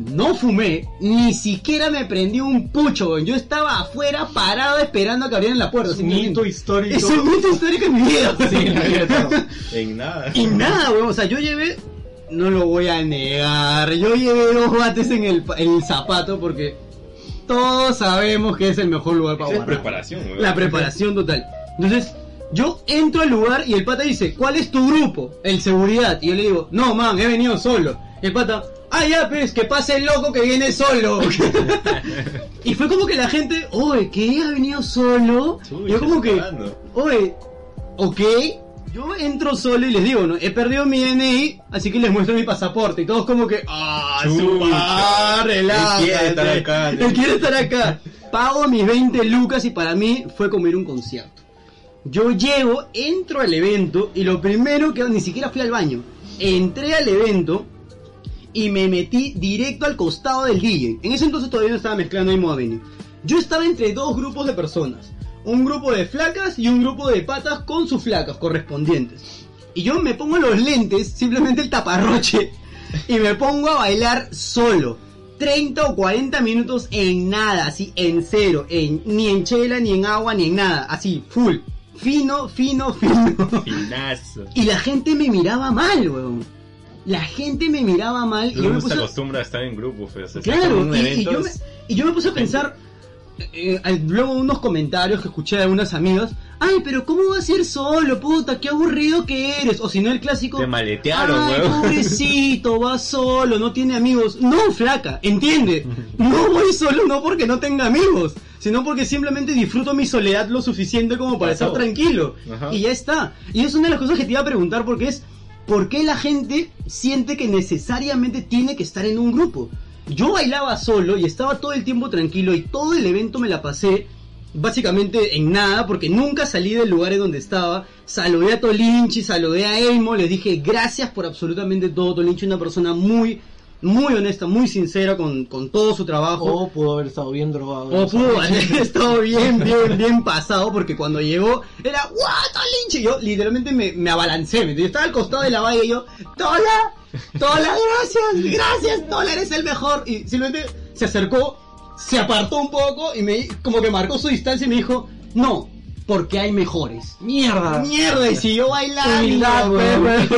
no fumé, ni siquiera me prendí un pucho. Yo estaba afuera parado esperando a que abrieran la puerta.
Es un hito histórico.
Es un hito histórico en mi vida.
Sí, en la vida.
En nada.
Y nada, weón, o sea, yo llevé, no lo voy a negar, yo llevé dos bates en el, en el zapato porque todos sabemos que es el mejor lugar para
es
guardar.
preparación, weón.
La preparación total. Entonces, yo entro al lugar y el pata dice, ¿cuál es tu grupo? El seguridad. Y yo le digo, no, man, he venido solo. Y el pata, ah, ya, pues, que pase el loco que viene solo. y fue como que la gente, oye, ¿qué? ¿Ha venido solo?
Chuy,
y yo como que, oye, ok. Yo entro solo y les digo, ¿no? He perdido mi DNI, así que les muestro mi pasaporte. Y todos como que, ah, su
Chucha.
madre, relájate.
Quiere estar acá.
Él quiere estar acá. Pago mis 20 lucas y para mí fue como ir a un concierto. Yo llego, entro al evento y lo primero que ni siquiera fui al baño. Entré al evento y me metí directo al costado del DJ. En ese entonces todavía no estaba mezclando Emo Avenue. Yo estaba entre dos grupos de personas. Un grupo de flacas y un grupo de patas con sus flacas correspondientes. Y yo me pongo los lentes, simplemente el taparroche, y me pongo a bailar solo. 30 o 40 minutos en nada, así en cero, en, ni en chela, ni en agua, ni en nada, así, full. Fino, fino, fino.
Finazo.
Y la gente me miraba mal, weón. La gente me miraba mal y yo me
se
puse...
acostumbra a estar en grupos, o sea, en
Claro, y, y yo me, y yo me puse a pensar, eh, eh, luego unos comentarios que escuché de algunas amigas, ay, pero ¿cómo va a ser solo, puta? Qué aburrido que eres. O si no el clásico,
Te maletearon,
ay,
weón.
pobrecito, va solo, no tiene amigos. No, flaca, entiende. No voy solo no porque no tenga amigos, sino porque simplemente disfruto mi soledad lo suficiente como para
Pasó.
estar tranquilo.
Ajá.
Y ya está. Y es una de las cosas que te iba a preguntar porque es... ¿por qué la gente siente que necesariamente tiene que estar en un grupo? Yo bailaba solo y estaba todo el tiempo tranquilo y todo el evento me la pasé básicamente en nada porque nunca salí del lugar en donde estaba. Saludé a Tolinchi, saludé a Elmo, les dije gracias por absolutamente todo. Tolinchi es una persona muy, muy honesta, muy sincera con, con todo su trabajo.
O pudo haber estado bien drogado.
O pudo haber estado bien, bien, bien pasado, porque cuando llegó era ¡What, Lynch! Y yo literalmente me, me abalancé, ¿me entiendes? Estaba al costado de la valla y yo, ¡Tola! ¡Tola, gracias! ¡Gracias, Tola, eres el mejor! Y simplemente se acercó, se apartó un poco y me como que marcó su distancia y me dijo, no, porque hay mejores.
¡Mierda!
¡Mierda! Y bailando.
Humildad, weón.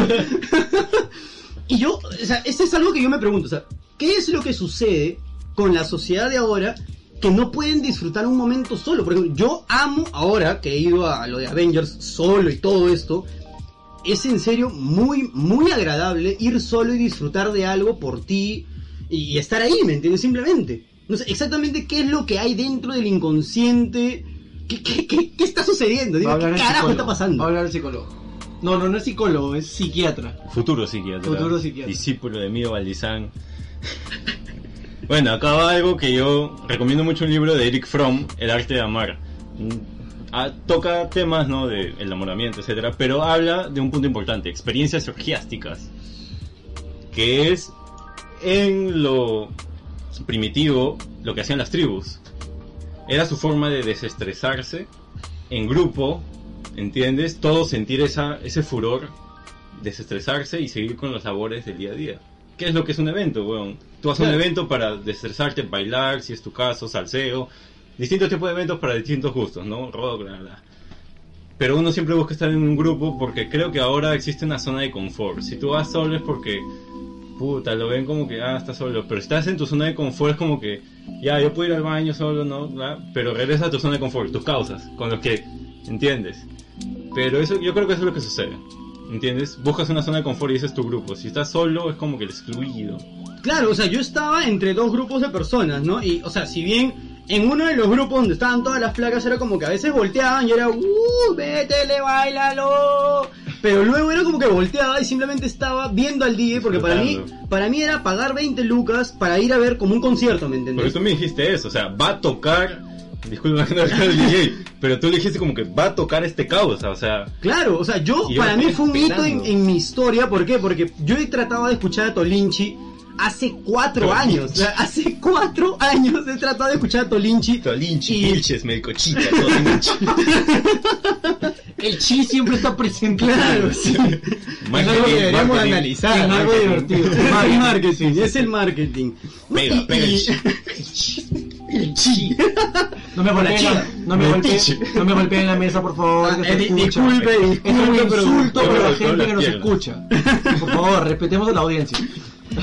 Y yo, o sea, eso es algo que yo me pregunto, o sea, ¿qué es lo que sucede con la sociedad de ahora que no pueden disfrutar un momento solo? Por ejemplo, yo amo ahora que he ido a lo de Avengers solo y todo esto, es en serio muy, muy agradable ir solo y disfrutar de algo por ti y estar ahí, ¿me entiendes? Simplemente. No sé exactamente qué es lo que hay dentro del inconsciente. ¿Qué, qué, qué, qué está sucediendo?
Hablar
¿Qué carajo
psicólogo.
está pasando?
Va a hablar el psicólogo. No, no, no es psicólogo, es psiquiatra.
Futuro psiquiatra.
Futuro psiquiatra.
Discípulo de Mío Valdizán. bueno, acá va algo que yo recomiendo mucho un libro de Eric Fromm, El arte de amar. Mm, ah, toca temas, ¿no? De enamoramiento, etcétera, pero habla de un punto importante, experiencias orgiásticas. Que es en lo primitivo lo que hacían las tribus. Era su forma de desestresarse en grupo, ¿entiendes? Todos sentir esa, ese furor, desestresarse y seguir con los labores del día a día. ¿Qué es lo que es un evento, weón? Tú a un evento para desestresarte, bailar, si es tu caso, salseo, distintos tipos de eventos para distintos gustos, ¿no? Rock, bla, bla. Pero uno siempre busca estar en un grupo porque creo que ahora existe una zona de confort. Si tú vas solo es porque, puta, lo ven como que, ah, estás solo. Pero estás en tu zona de confort es como que, ya, yo puedo ir al baño solo, ¿no? Bla, Pero regresa a tu zona de confort, tus causas, con los que, ¿entiendes? Pero eso, yo creo que eso es lo que sucede. ¿Entiendes? Buscas una zona de confort y ese es tu grupo. Si estás solo es como que el excluido.
Claro, o sea, yo estaba entre dos grupos de personas, ¿no? Y, o sea, si bien en uno de los grupos donde estaban todas las placas era como que a veces volteaban y era, ¡uh! ¡Vétele, bailalo! Pero luego era como que volteaba y simplemente estaba viendo al DJ porque para mí, para mí era pagar 20 lucas para ir a ver como un concierto, ¿me
Porque
entendés?
tú me dijiste eso, o sea, va a tocar. Disculpa no el DJ, pero tú le dijiste como que va a tocar este causa, o sea.
Claro, o sea, yo,
Y yo
para mí fue un hito en, mi historia, ¿por qué? Porque yo he tratado de escuchar a Tolinchi hace cuatro
Tolinchi.
años, o sea, hace cuatro años he tratado de escuchar a Tolinchi.
Tolinchi,
Y-
Vilches, Melcochita, Tolinchi.
El chi siempre está presente.
Claro, sí. Es algo que deberíamos analizar.
Algo divertido.
Marketing, es el marketing.
Pega,
Y-
pega el
y-
chi.
El chi.
No me golpeen, no me golpeen, no me golpeen en la mesa, por favor. que
Ah,
se
eh, di-
escucha.
disculpe,
es un
disculpe,
insulto para la gente que nos escucha. Por favor, respetemos a la audiencia.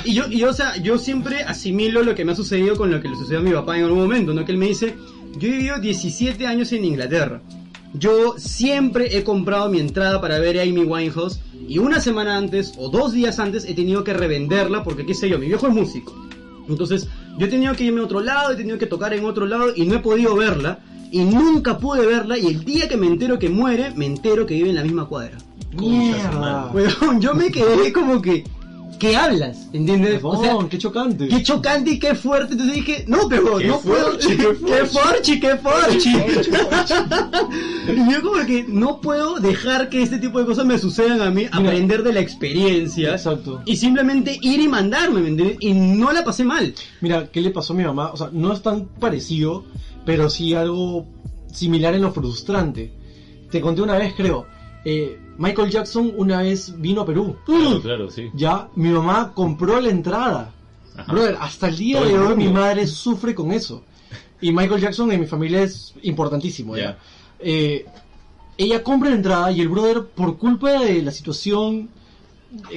Y yo, y yo, o sea, yo siempre asimilo lo que me ha sucedido con lo que le sucedió a mi papá en algún momento, ¿no? Que él me dice, yo he vivido 17 años en Inglaterra. Yo siempre he comprado mi entrada para ver a Amy Winehouse y una semana antes o dos días antes he tenido que revenderla porque, qué sé yo, mi viejo es músico. Entonces, yo he tenido que irme a otro lado, he tenido que tocar en otro lado y no he podido verla. Y nunca pude verla y el día que me entero que muere, me entero que vive en la misma cuadra.
Mierda.
Weón, yo me quedé como que... ¿Qué hablas? ¿Entiendes? O sea,
qué chocante.
qué chocante y qué fuerte. Entonces dije, no, pero
Qué
no puedo.
forchi, qué
Qué forchi, qué forchi. Y yo como que no puedo dejar que este tipo de cosas me sucedan a mí, aprender de la experiencia.
Exacto.
Y simplemente ir y mandarme, ¿me entiendes? Y no la pasé mal.
Mira, ¿qué le pasó a mi mamá? O sea, no es tan parecido, pero sí algo similar en lo frustrante. Te conté una vez, creo. eh, Michael Jackson una vez vino a Perú.
Claro, claro, sí.
Ya, mi mamá compró la entrada.
Ajá.
Brother, hasta el día
Todo
de hoy mi madre sufre con eso. Y Michael Jackson en mi familia es importantísimo. Eh, ella compra la entrada y el brother, por culpa de la situación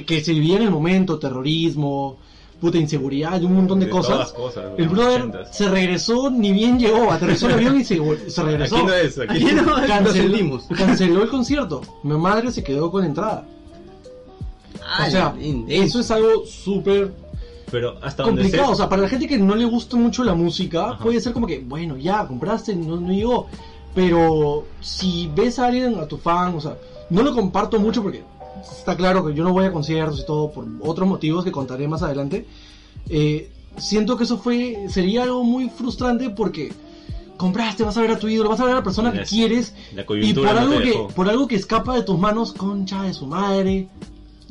que se vivía en el momento, terrorismo, puta inseguridad y un montón de,
De
cosas,
todas cosas,
el brother
ochentas.
se regresó, ni bien llegó, aterrizó el avión y se, se regresó.
Aquí no es, aquí,
Aquí no, lo
Canceló, el concierto. Mi madre se quedó con entrada. O sea, eso es algo súper
Pero hasta donde
complicado.
sé,
O sea, para la gente que no le gusta mucho la música,
Ajá.
puede ser como que, bueno, ya, compraste, no, no llegó. Pero si ves a alguien, a tu fan, o sea, no lo comparto mucho porque está claro que yo no voy a conciertos y todo por otros motivos que contaré más adelante. Eh, siento que eso fue sería algo muy frustrante porque compraste, vas a ver a tu ídolo, vas a ver a la persona que
Las-
quieres
la
y por
no
algo que
dejó.
por algo que escapa de tus manos, concha de su madre,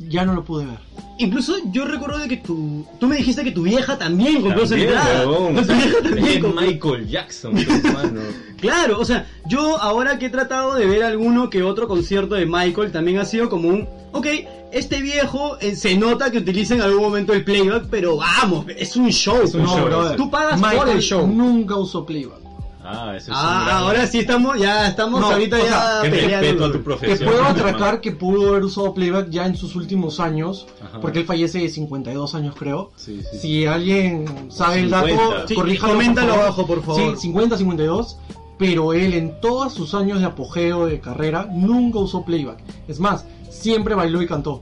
ya no lo pude ver.
Incluso yo recuerdo de que tu, tú me dijiste que tu vieja también compró esa entrada. Tu vieja también
Es
compró.
Michael Jackson, hermano.
Claro, o sea, yo ahora que he tratado de ver alguno que otro concierto de Michael, también ha sido como un, ok, este viejo eh, se nota que utiliza en algún momento el playback, pero vamos, es un show.
Es un
no,
show.
brother. Tú pagas por el show.
nunca usó playback.
Ah, eso es
Ah,
gran-
ahora sí estamos, ya estamos
No,
ahorita ya
sea,
peleando.
respeto a tu
Te puedo atracar que pudo haber usado playback ya en sus últimos años,
Ajá.
porque él fallece de 52 años creo.
Sí, sí.
Si alguien sabe el
50.
dato,
Sí,
corríjalo,
coméntalo
por favor.
abajo, por favor.
Sí, 50, 52. Pero él en todos sus años de apogeo de carrera nunca usó playback. Es más, siempre bailó y cantó.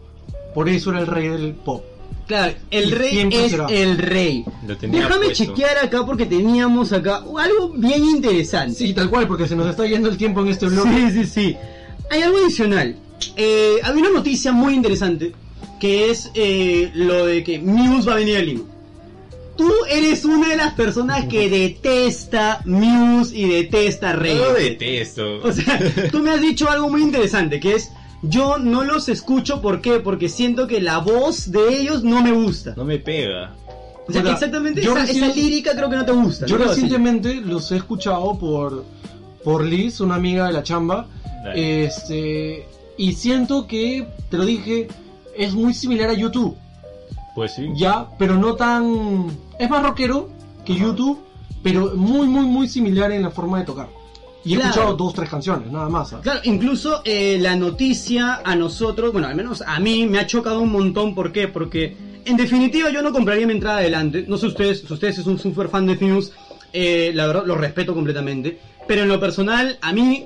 Por eso era el rey del pop.
Claro, el rey es
será.
el rey. Déjame
puesto.
chequear acá porque teníamos acá algo bien interesante.
Sí, tal cual, porque se nos está yendo el tiempo en este blog.
Sí, sí, sí. Hay algo adicional. Eh, hay una noticia muy interesante que es eh, lo de que Muse va a venir a Lima. Tú eres una de las personas que detesta Muse y detesta Rey.
Yo lo detesto.
O sea, tú me has dicho algo muy interesante que es yo no los escucho ¿por qué? Porque siento que la voz de ellos no me gusta.
No me pega.
O sea, exactamente
yo
esa,
recién-
esa lírica creo que no te gusta.
Yo recientemente los he escuchado por, por Liz, una amiga de la chamba.
Dale.
Este, y siento que, te lo dije, es muy similar a YouTube.
Pues sí.
Ya, pero no tan. Es más rockero que YouTube, pero muy, muy, muy similar en la forma de tocar. Y he
Claro.
escuchado dos, tres canciones, nada más. ¿ah?
Claro, incluso eh, la noticia a nosotros, bueno, al menos a mí me ha chocado un montón. ¿Por qué? Porque en definitiva yo no compraría mi entrada adelante. No sé ustedes, si ustedes es un super fan de Muse, eh, la verdad lo respeto completamente. Pero en lo personal, a mí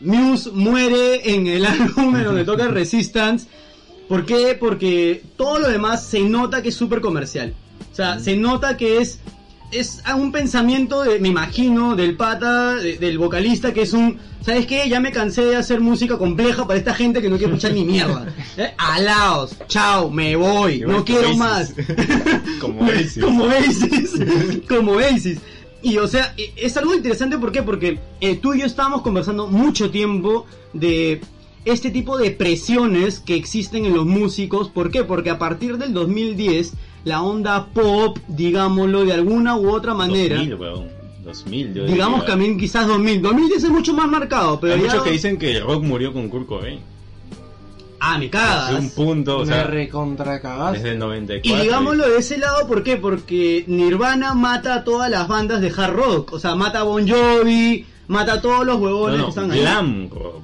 Muse muere en el álbum en donde toca Resistance. ¿Por qué? Porque todo lo demás se nota que es súper comercial. O sea, se nota que es es a un pensamiento, de, me imagino, del pata, de- del vocalista, que es un, ¿sabes qué? Ya me cansé de hacer música compleja para esta gente que no quiere escuchar ni mierda. ¿Eh? Alaos, chao, me voy, no quiero más.
Como Oasis.
Como Oasis. Como Oasis. Y o sea, e- es algo interesante, ¿por qué? Porque eh, tú y yo estábamos conversando mucho tiempo de este tipo de presiones que existen en los músicos. ¿Por qué? Porque a partir del 2010, la onda pop, digámoslo de alguna u otra manera,
2000, weón. 2000, yo
digamos
diría.
también quizás 2000, 2010 es mucho más marcado, pero
Hay
ya...
muchos que dicen que el rock murió con Kurt Cobain.
Ah, me cagas.
un punto, o
Me
sea,
recontra cagaste.
desde el 94.
Y digámoslo de ese lado, ¿por qué? Porque Nirvana mata a todas las bandas de hard rock. O sea, mata a Bon Jovi, mata a todos los
No,
huevones que están ahí.
glam rock.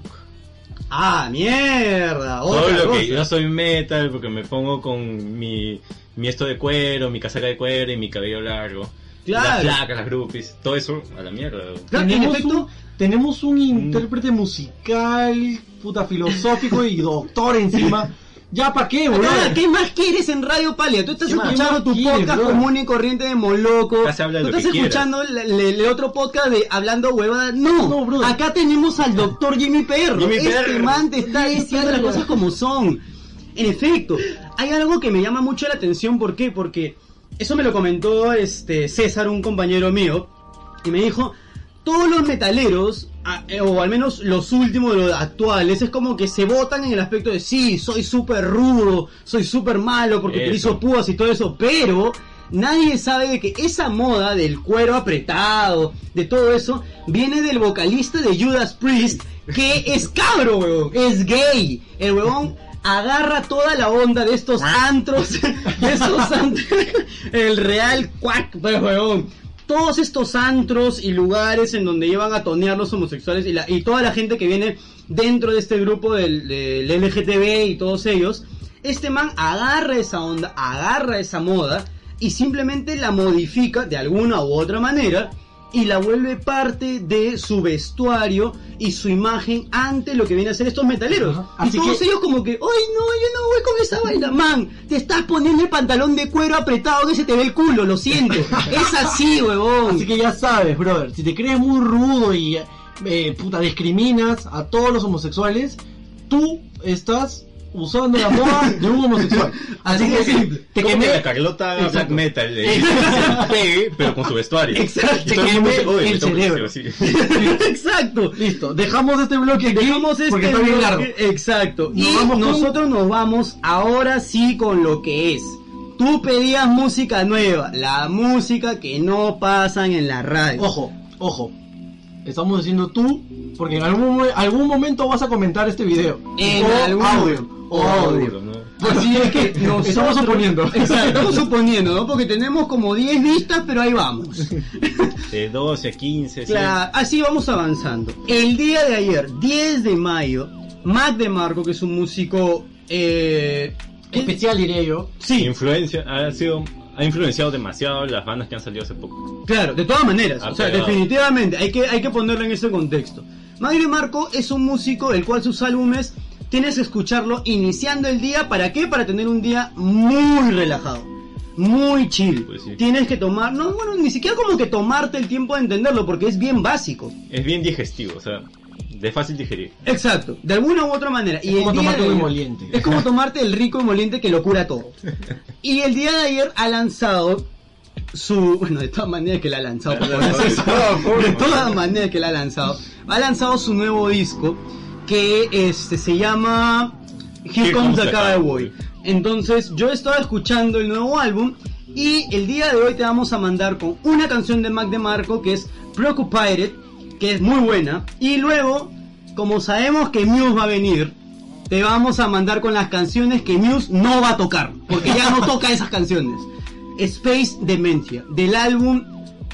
Ah, mierda.
Todo
Otra
lo
cosa.
que yo soy metal porque me pongo con mi, mi esto de cuero, mi casaca de cuero y mi cabello largo.
Claro.
Las placas, las groupies, todo eso a la mierda.
Claro, en efecto,
un, tenemos un intérprete musical, puta filosófico y doctor encima. ¿Ya para qué, boludo?
Ah, ¿Qué más quieres en Radio Palia? Tú estás escuchando
¿Qué
tu
quieres,
podcast común y corriente de Moloco.
Acá se habla de
Tú
lo
estás
que
escuchando el, otro podcast de Hablando Huevada. No,
No, brother.
acá tenemos al doctor Jimmy Perro.
Jimmy
este
Perro.
man te está diciendo las cosas como son. En efecto, hay algo que me llama mucho la atención. ¿Por qué? Porque eso me lo comentó este César, un compañero mío, y me dijo, todos los metaleros, eh, o al menos los últimos de los actuales, es como que se votan en el aspecto de, sí, soy súper rudo, soy súper malo porque
Eso.
utilizo púas y todo eso, pero... Nadie sabe de que esa moda del cuero apretado, de todo eso, viene del vocalista de Judas Priest, que es cabro, weón, es gay. El weón agarra toda la onda de estos antros, de estos antros, el real cuac, pues, weón. Todos estos antros y lugares en donde llevan a tonear los homosexuales y, la, y toda la gente que viene dentro de este grupo del, del LGTB y todos ellos, este man agarra esa onda, agarra esa moda y simplemente la modifica de alguna u otra manera y la vuelve parte de su vestuario y su imagen ante lo que viene a ser estos metaleros.
Ajá.
Y
Así
todos
que-
ellos como que, ¡ay no, yo no voy con esa vaina, man! Te estás poniendo el pantalón de cuero apretado que se te ve el culo, lo siento. es así, huevón.
Así que ya sabes, brother, si te crees muy rudo y eh, puta discriminas a todos los homosexuales, tú estás usando la moda de un homosexual.
Así de simple.
Te quemé,
que la Carlota haga black
Exacto.
metal, le que pegue, pero con su vestuario.
Exacto.
Y todo el mundo dice, "Oye,
el
que
cerebro".
Exacto.
Listo, dejamos este bloque aquí
Dejamos este
porque está bien largo.
Exacto.
Nos
y
vamos con-
nosotros nos vamos ahora sí con lo que es. Tú pedías música nueva, la música que no pasan en la radio.
Ojo, ojo. Estamos diciendo tú, porque en algún, algún momento vas a comentar este video.
En
o
algún
audio.
o
audio.
¿no?
Así es que.
Estamos suponiendo.
Exacto, estamos suponiendo, ¿no? Porque tenemos como 10 vistas, pero ahí vamos.
De 12 a 15, sí.
Claro, así vamos avanzando. El día de ayer, 10 de mayo, Mac DeMarco, que es un músico... Eh,
Especial diría yo.
sí,
Influencia, ha sido, ha influenciado demasiado las bandas que han salido hace poco.
Claro, de todas maneras,
Ha
o sea,
pegado.
definitivamente, hay que, hay que ponerlo en ese contexto. Magri Marco es un músico del cual sus álbumes tienes que escucharlo iniciando el día, ¿para qué? Para tener un día muy relajado, muy chill.
Pues sí.
Tienes que tomar, no, bueno, ni siquiera como que tomarte el tiempo de entenderlo, porque es bien básico.
Es bien digestivo, o sea, de fácil digerir.
Exacto, de alguna u otra manera.
Es
y
como
el día
tomarte
de
un
ayer-
emoliente.
Es como tomarte el rico emoliente que lo cura todo. Y el día de ayer ha lanzado su... Bueno, de todas maneras que la ha lanzado. por favor,
De todas formas.
de todas maneras que la ha lanzado. Ha lanzado su nuevo disco que este, se llama Here, Comes the Cowboy. Entonces yo estaba escuchando el nuevo álbum y el día de hoy te vamos a mandar con una canción de Mac DeMarco que es Preoccupied, que es muy buena. Y luego, como sabemos que Muse va a venir, te vamos a mandar con las canciones que Muse no va a tocar, porque ya no toca esas canciones. Space Dementia, del álbum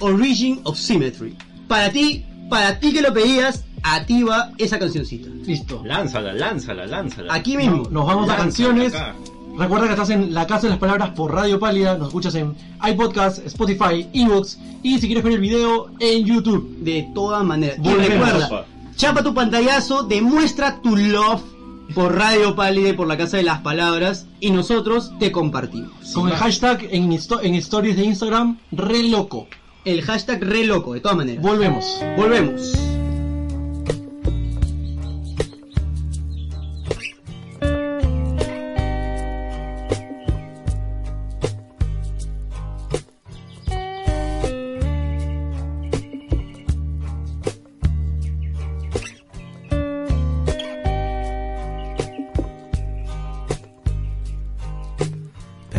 Origin of Symmetry. Para ti, para ti que lo pedías, a ti va esa cancioncita.
Listo.
Lánzala, lánzala, lánzala.
Aquí mismo.
Nos vamos a canciones.
acá.
Recuerda que estás en La Casa de las Palabras por Radio Pálida. Nos escuchas en iPodcast, Spotify, Evox. Y si quieres ver el video, en YouTube.
De todas maneras. Y recuerda, chapa tu pantallazo, demuestra tu love por Radio Pálida y por la Casa de las Palabras y nosotros te compartimos.
Con el hashtag en, en stories de Instagram, re loco.
El hashtag re loco, de todas maneras.
Volvemos.
Volvemos.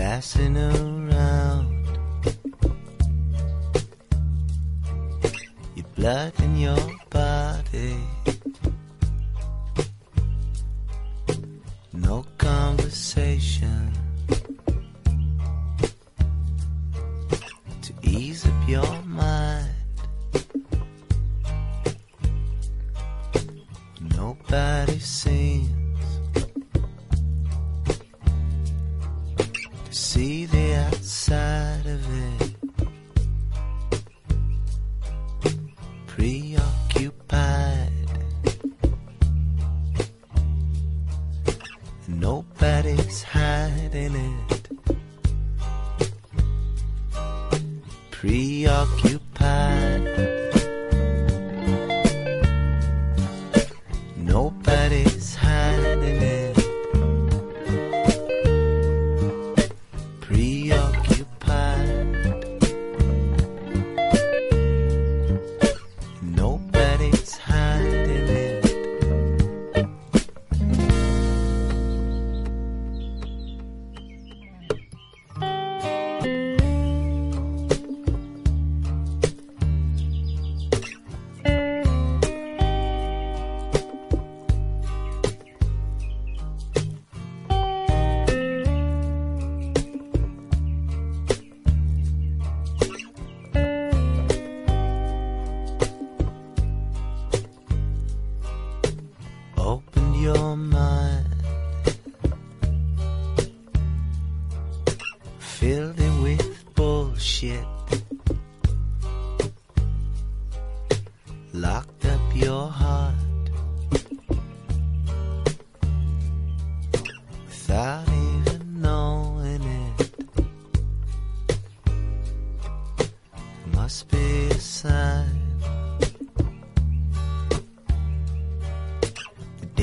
Passing around your blood in your body.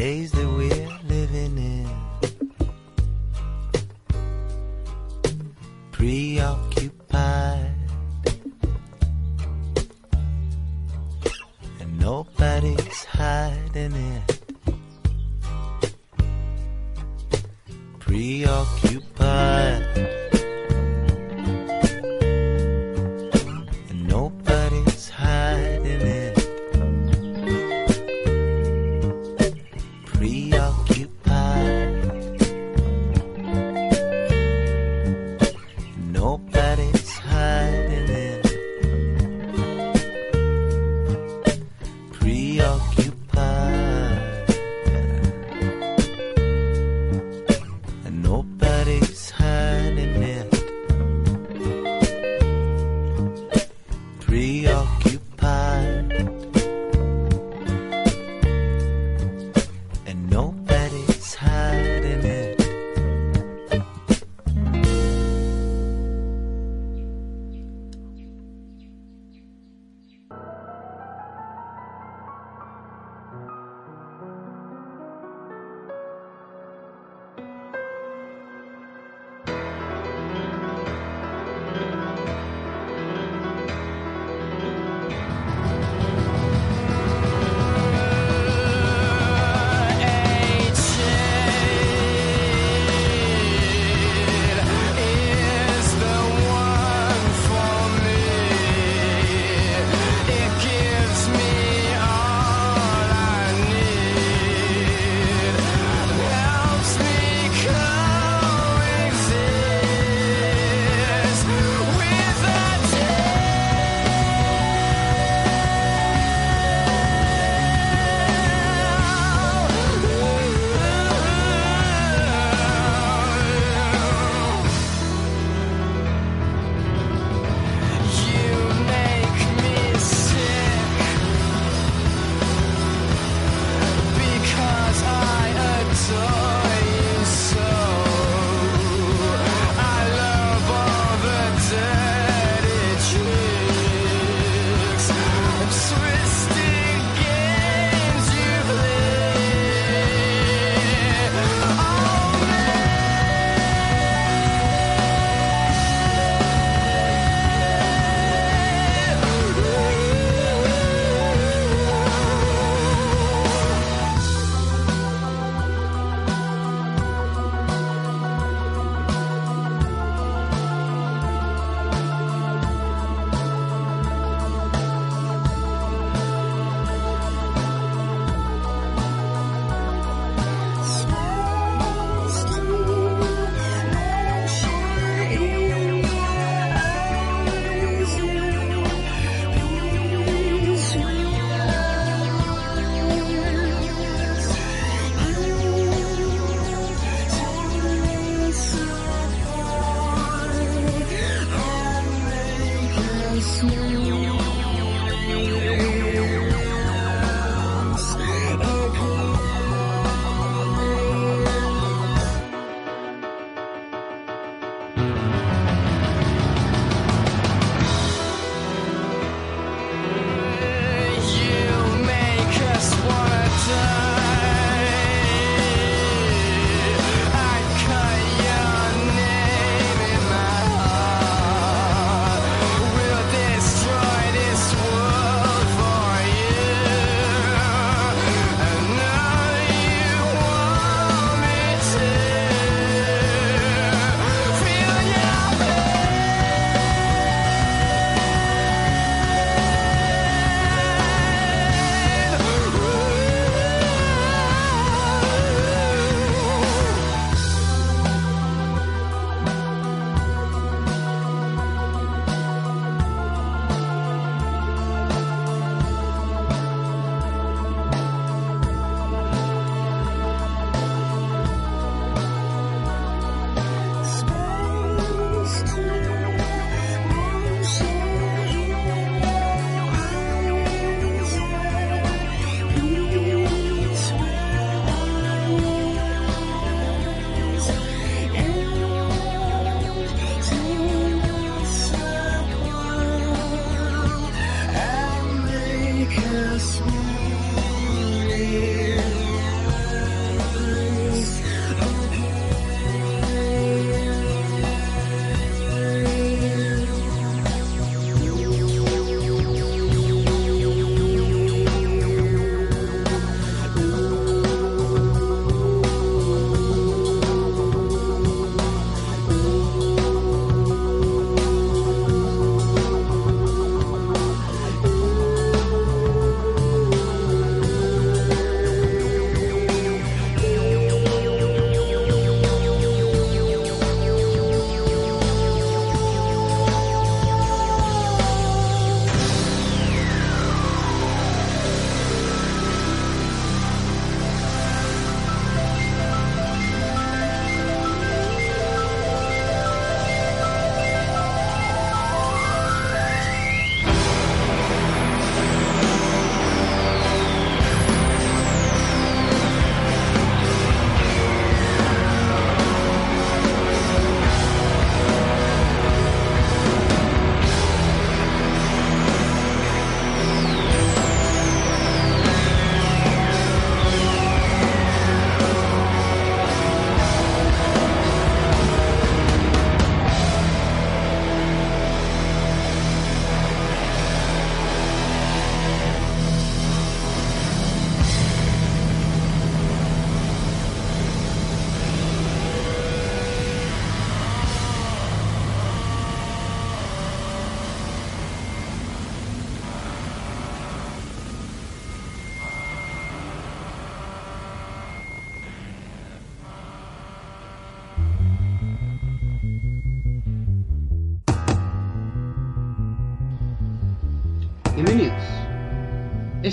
Days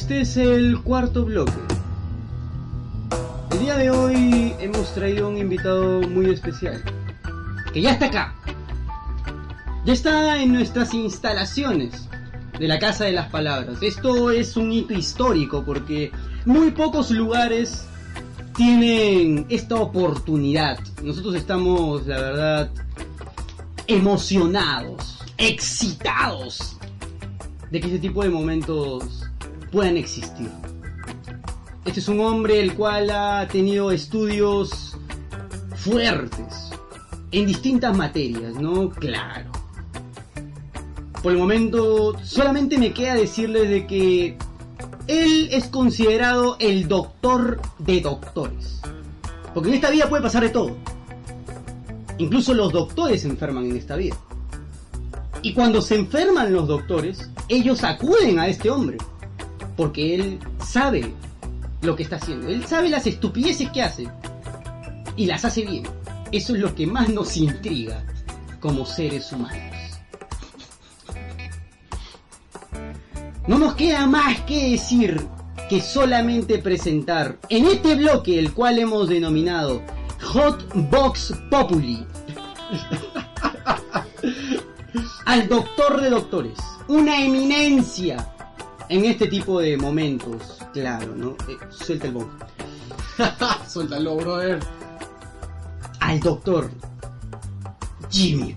Este es el cuarto bloque. El día de hoy hemos traído un invitado muy especial. Que ya está acá. Ya está en nuestras instalaciones de la Casa de las Palabras. Esto es un hito histórico porque muy pocos lugares tienen esta oportunidad. Nosotros estamos, la verdad, emocionados, excitados de que ese tipo de momentos puedan existir. Este es un hombre el cual ha tenido estudios fuertes en distintas materias, ¿no? Claro. Por el momento solamente me queda decirles de que él es considerado el doctor de doctores. Porque en esta vida puede pasar de todo. Incluso los doctores se enferman en esta vida. Y cuando se enferman los doctores, ellos acuden a este hombre. Porque él sabe lo que está haciendo. Él sabe las estupideces que hace. Y las hace bien. Eso es lo que más nos intriga como seres humanos. No nos queda más que decir que solamente presentar en este bloque el cual hemos denominado Hot Box Populi al doctor de doctores, una eminencia en este tipo de momentos, claro, ¿no? Eh, suelta el bombo.
Suéltalo, brother.
Al doctor Jimmy.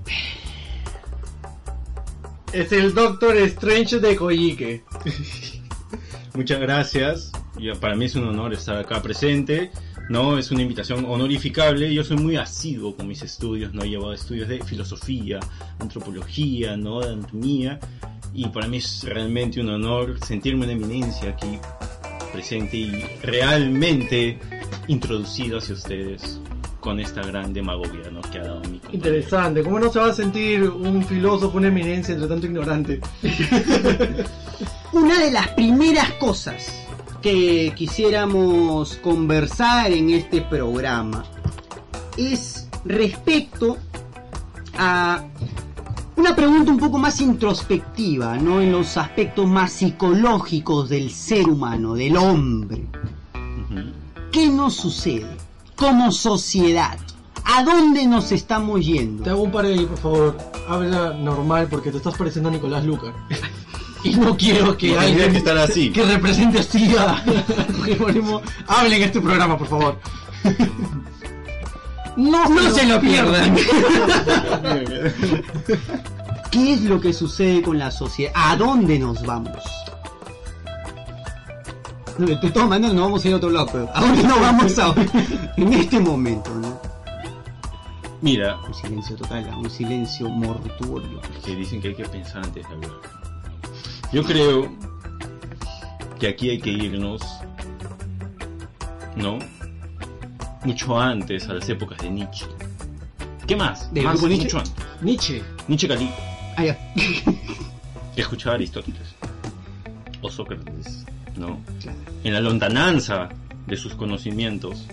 Es el Doctor Strange de Koike.
Muchas gracias. Para mí es un honor estar acá presente. No, es una invitación honorificable. Yo soy muy asiduo con mis estudios. No he llevado estudios de filosofía, antropología, no de anatomía. Y para mí es realmente un honor sentirme una eminencia aquí presente y realmente introducido hacia ustedes con esta gran demagogia ¿no? que ha dado mi compañero.
Interesante. ¿Cómo no se va a sentir un filósofo, una eminencia entre tanto ignorante?
Una de las primeras cosas que quisiéramos conversar en este programa es respecto a una pregunta un poco más introspectiva, ¿no? En los aspectos más psicológicos del ser humano, del hombre. ¿Qué nos sucede como sociedad? ¿A dónde nos estamos
Te
yendo?
hago un par ahí, por favor. Habla normal porque te estás pareciendo a Nicolás Lucar. Y no quiero que alguien
que estar así.
que represente así a Jerónimo hable en este programa, por favor. No,
No se lo pierdan. ¿Qué es lo que sucede con la sociedad? ¿A dónde nos vamos? No, De todas maneras no vamos a ir a otro lado, pero ¿a dónde nos vamos ahora? En este momento, ¿no?
Mira,
Un silencio total, un silencio mortuorio.
que dicen que hay que pensar antes de hablar. Yo creo que aquí hay que irnos, ¿no? Mucho antes, a las épocas de Nietzsche. ¿Qué más?
¿Del
más
Nietzsche?
mucho antes.
Nietzsche.
Nietzsche Cali,
Ah, ya.
escuchaba Aristóteles. O Sócrates, ¿no?
Claro.
En la lontananza de sus conocimientos.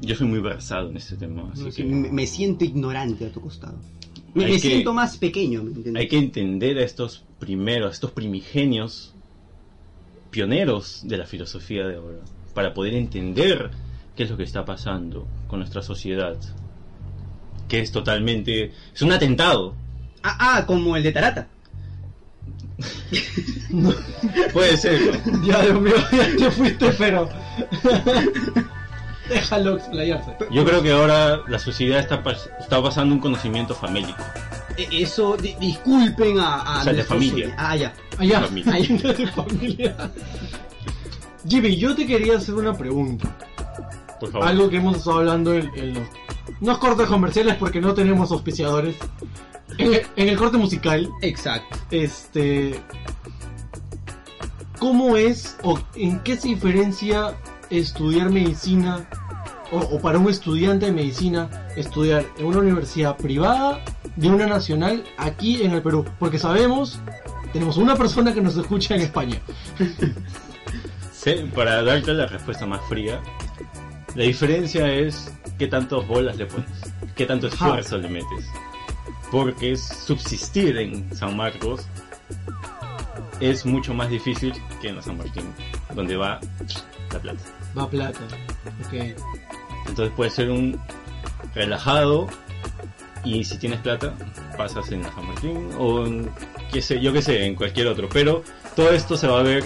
Yo soy muy versado en este tema, así
Sí,
que
me, me siento ignorante a tu costado. Me,
Hay
me
que-
siento más pequeño, ¿me
hay que entender a estos primeros, a estos primigenios pioneros de la filosofía de ahora, para poder entender qué es lo que está pasando con nuestra sociedad, que es totalmente, es un atentado,
Ah, ah, como el de Tarata.
puede ser.
Ya, Dios mío, ya te fuiste, pero. Déjalo explayarse.
Yo creo que ahora la sociedad está, pas- está pasando un conocimiento famélico.
Eh, Eso, di- disculpen a, a
O sea, de familia.
Ah, ya.
Allá,
Familia.
allá de familia. Jimmy, yo te quería hacer una pregunta.
Por favor.
Algo que hemos estado hablando en, en los. No cortes comerciales porque no tenemos auspiciadores. En el, en el corte musical,
Exacto.
este. ¿Cómo es o en qué se diferencia estudiar medicina o, o para un estudiante de medicina estudiar en una universidad privada de una nacional aquí en el Perú? Porque sabemos, tenemos una persona que nos escucha en España.
Para darte la respuesta más fría, la diferencia es qué tantos bolas le pones, qué tanto esfuerzo le metes. Porque subsistir en San Marcos es mucho más difícil que en la San Martín, donde va la plata.
Va plata. Ok.
Entonces puede ser un relajado y si tienes plata pasas en la San Martín o en, qué sé, yo qué sé, en cualquier otro. Pero todo esto se va a ver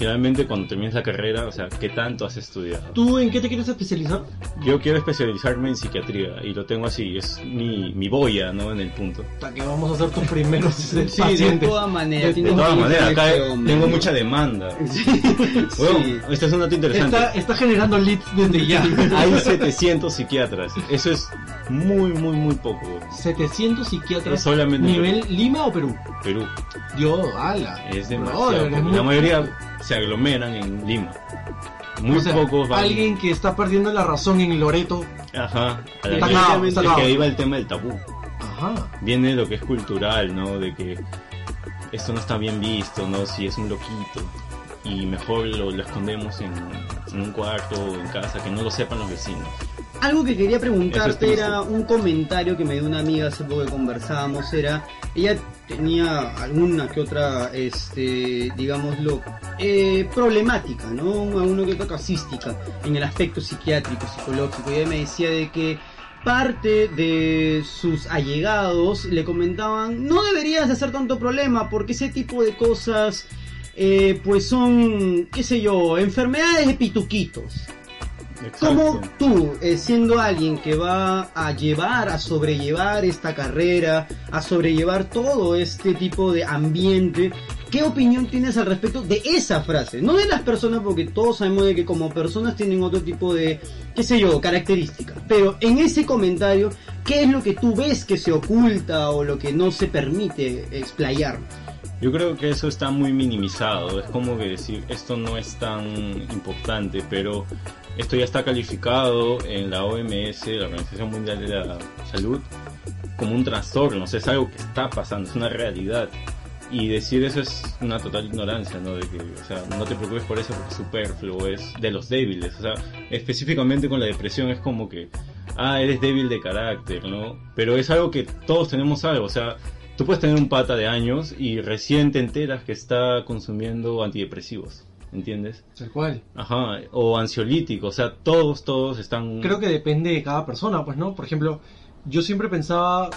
finalmente cuando termines la carrera, o sea, qué tanto has estudiado.
¿Tú en qué te quieres especializar?
Yo quiero especializarme en psiquiatría y lo tengo así, es mi, mi boya, ¿no? En el punto.
Hasta que vamos a hacer tus primeros
Sí, de
pacientes.
todas maneras.
De
tiene
De todas maneras, acá
este
tengo mucha demanda.
Sí.
Bueno,
Sí.
este es un dato interesante.
Está, está generando leads desde ya.
Hay 700 psiquiatras. Eso es muy, muy, muy poco.
700 psiquiatras.
Solamente en
¿Nivel Lima o Perú?
Perú.
Dios, ala.
Es demasiado.
muy-
La mayoría se aglomeran en Lima. Muy
O sea,
pocos van.
Alguien que está perdiendo la razón en Loreto.
Ajá. Es que ahí va el tema del tabú.
Ajá.
Viene lo que es cultural, ¿no? De que esto no está bien visto, ¿no? Si es un loquito. Y mejor lo, lo escondemos en, en un cuarto o en casa, que no lo sepan los vecinos.
Algo que quería preguntarte era un comentario que me dio una amiga hace poco que conversábamos, era, ella tenía alguna que otra, este, digámoslo, eh, problemática, ¿no? Alguna que otra casística en el aspecto psiquiátrico, psicológico, y ella me decía de que parte de sus allegados le comentaban, no deberías de hacer tanto problema porque ese tipo de cosas, eh, pues son, qué sé yo, enfermedades de pituquitos. ¿Cómo
Exacto.
tú, eh, siendo alguien que va a llevar, a sobrellevar esta carrera, a sobrellevar todo este tipo de ambiente, qué opinión tienes al respecto de esa frase? No de las personas, porque todos sabemos de que como personas tienen otro tipo de, qué sé yo, características. Pero en ese comentario, ¿qué es lo que tú ves que se oculta o lo que no se permite explayar?
Yo creo que eso está muy minimizado. Es como que decir, esto no es tan importante, pero esto ya está calificado en la OMS, la Organización Mundial de la Salud, como un trastorno. O sea, es algo que está pasando, es una realidad. Y decir eso es una total ignorancia, ¿no? De que, o sea, no te preocupes por eso porque es superfluo, es de los débiles. O sea, específicamente con la depresión es como que, ah, eres débil de carácter, ¿no? Pero es algo que todos tenemos algo, o sea, tú puedes tener un pata de años y recién te enteras que está consumiendo antidepresivos, ¿entiendes?
Tal cual.
Ajá, o ansiolíticos, o sea, todos, todos están...
Creo que depende de cada persona, pues, ¿no? Por ejemplo, yo siempre pensaba,